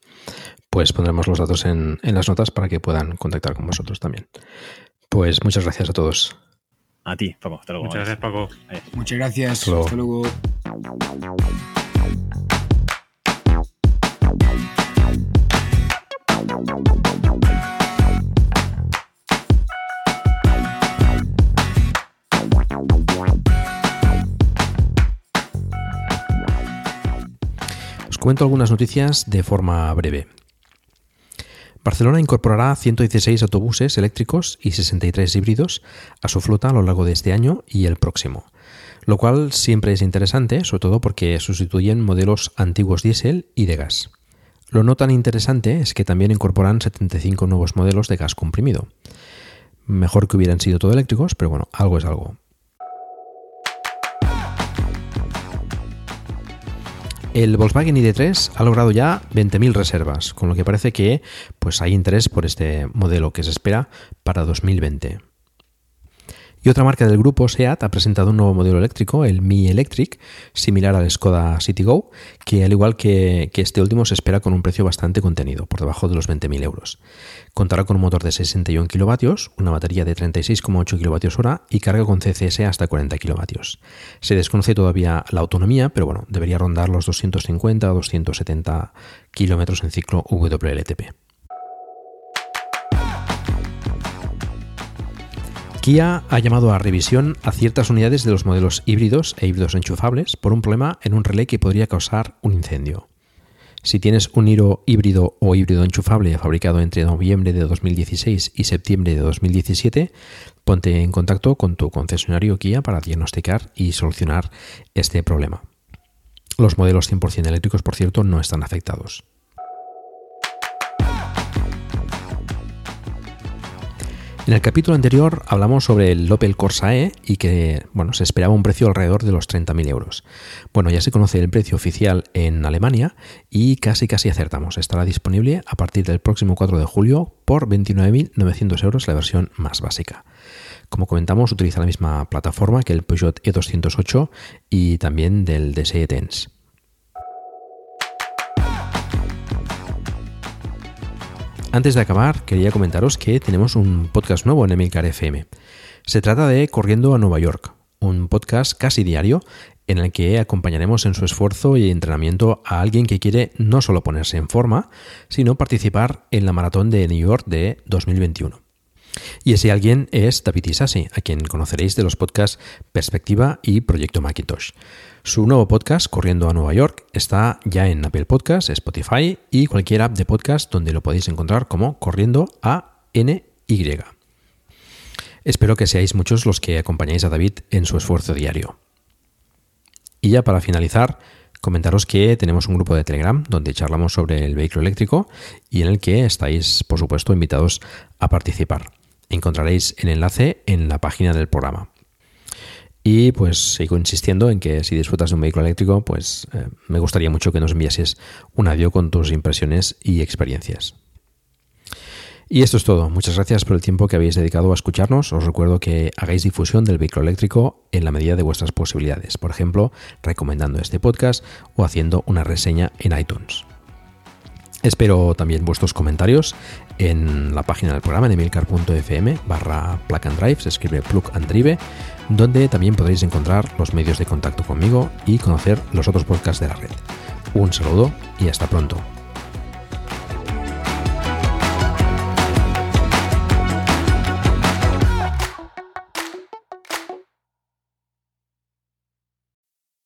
Pues pondremos los datos en las notas para que puedan contactar con vosotros también. Pues muchas gracias a todos. A ti, Paco. Hasta luego. Muchas gracias, Paco. Adiós. Muchas gracias. Hasta luego. Hasta luego. Os cuento algunas noticias de forma breve. Barcelona incorporará 116 autobuses eléctricos y 63 híbridos a su flota a lo largo de este año y el próximo, lo cual siempre es interesante, sobre todo porque sustituyen modelos antiguos diésel y de gas. Lo no tan interesante es que también incorporan 75 nuevos modelos de gas comprimido. Mejor que hubieran sido todo eléctricos, pero bueno, algo es algo. El Volkswagen ID3 ha logrado ya 20.000 reservas, con lo que parece que pues, hay interés por este modelo que se espera para 2020. Y otra marca del grupo, SEAT, ha presentado un nuevo modelo eléctrico, el Mi Electric, similar al Skoda Citigo, que al igual que, este último se espera con un precio bastante contenido, por debajo de los 20.000 euros. Contará con un motor de 61 kilovatios, una batería de 36,8 kilovatios hora y carga con CCS hasta 40 kilovatios. Se desconoce todavía la autonomía, pero bueno, debería rondar los 250 o 270 kilómetros en ciclo WLTP. Kia ha llamado a revisión a ciertas unidades de los modelos híbridos e híbridos enchufables por un problema en un relé que podría causar un incendio. Si tienes un Niro híbrido o híbrido enchufable fabricado entre noviembre de 2016 y septiembre de 2017, ponte en contacto con tu concesionario Kia para diagnosticar y solucionar este problema. Los modelos 100% eléctricos, por cierto, no están afectados. En el capítulo anterior hablamos sobre el Opel Corsa E y que bueno, se esperaba un precio alrededor de los 30.000 euros. Bueno, ya se conoce el precio oficial en Alemania y casi casi acertamos. Estará disponible a partir del próximo 4 de julio por 29.900 euros la versión más básica. Como comentamos, utiliza la misma plataforma que el Peugeot E208 y también del DSE Tense. Antes de acabar, quería comentaros que tenemos un podcast nuevo en Emilcar FM. Se trata de Corriendo a Nueva York, un podcast casi diario en el que acompañaremos en su esfuerzo y entrenamiento a alguien que quiere no solo ponerse en forma, sino participar en la maratón de New York de 2021. Y ese alguien es David Isasi, a quien conoceréis de los podcasts Perspectiva y Proyecto Macintosh. Su nuevo podcast, Corriendo a Nueva York, está ya en Apple Podcasts, Spotify y cualquier app de podcast donde lo podéis encontrar como Corriendo a NY. Espero que seáis muchos los que acompañáis a David en su esfuerzo diario. Y ya para finalizar, comentaros que tenemos un grupo de Telegram donde charlamos sobre el vehículo eléctrico y en el que estáis, por supuesto, invitados a participar. Encontraréis el enlace en la página del programa. Y pues sigo insistiendo en que si disfrutas de un vehículo eléctrico, pues eh, me gustaría mucho que nos enviases un audio con tus impresiones y experiencias. Y esto es todo. Muchas gracias por el tiempo que habéis dedicado a escucharnos. Os recuerdo que hagáis difusión del vehículo eléctrico en la medida de vuestras posibilidades. Por ejemplo, recomendando este podcast o haciendo una reseña en iTunes. Espero también vuestros comentarios en la página del programa en emilcar.fm barra plug and drive, se escribe plug and drive, donde también podréis encontrar los medios de contacto conmigo y conocer los otros podcasts de la red. Un saludo y hasta pronto.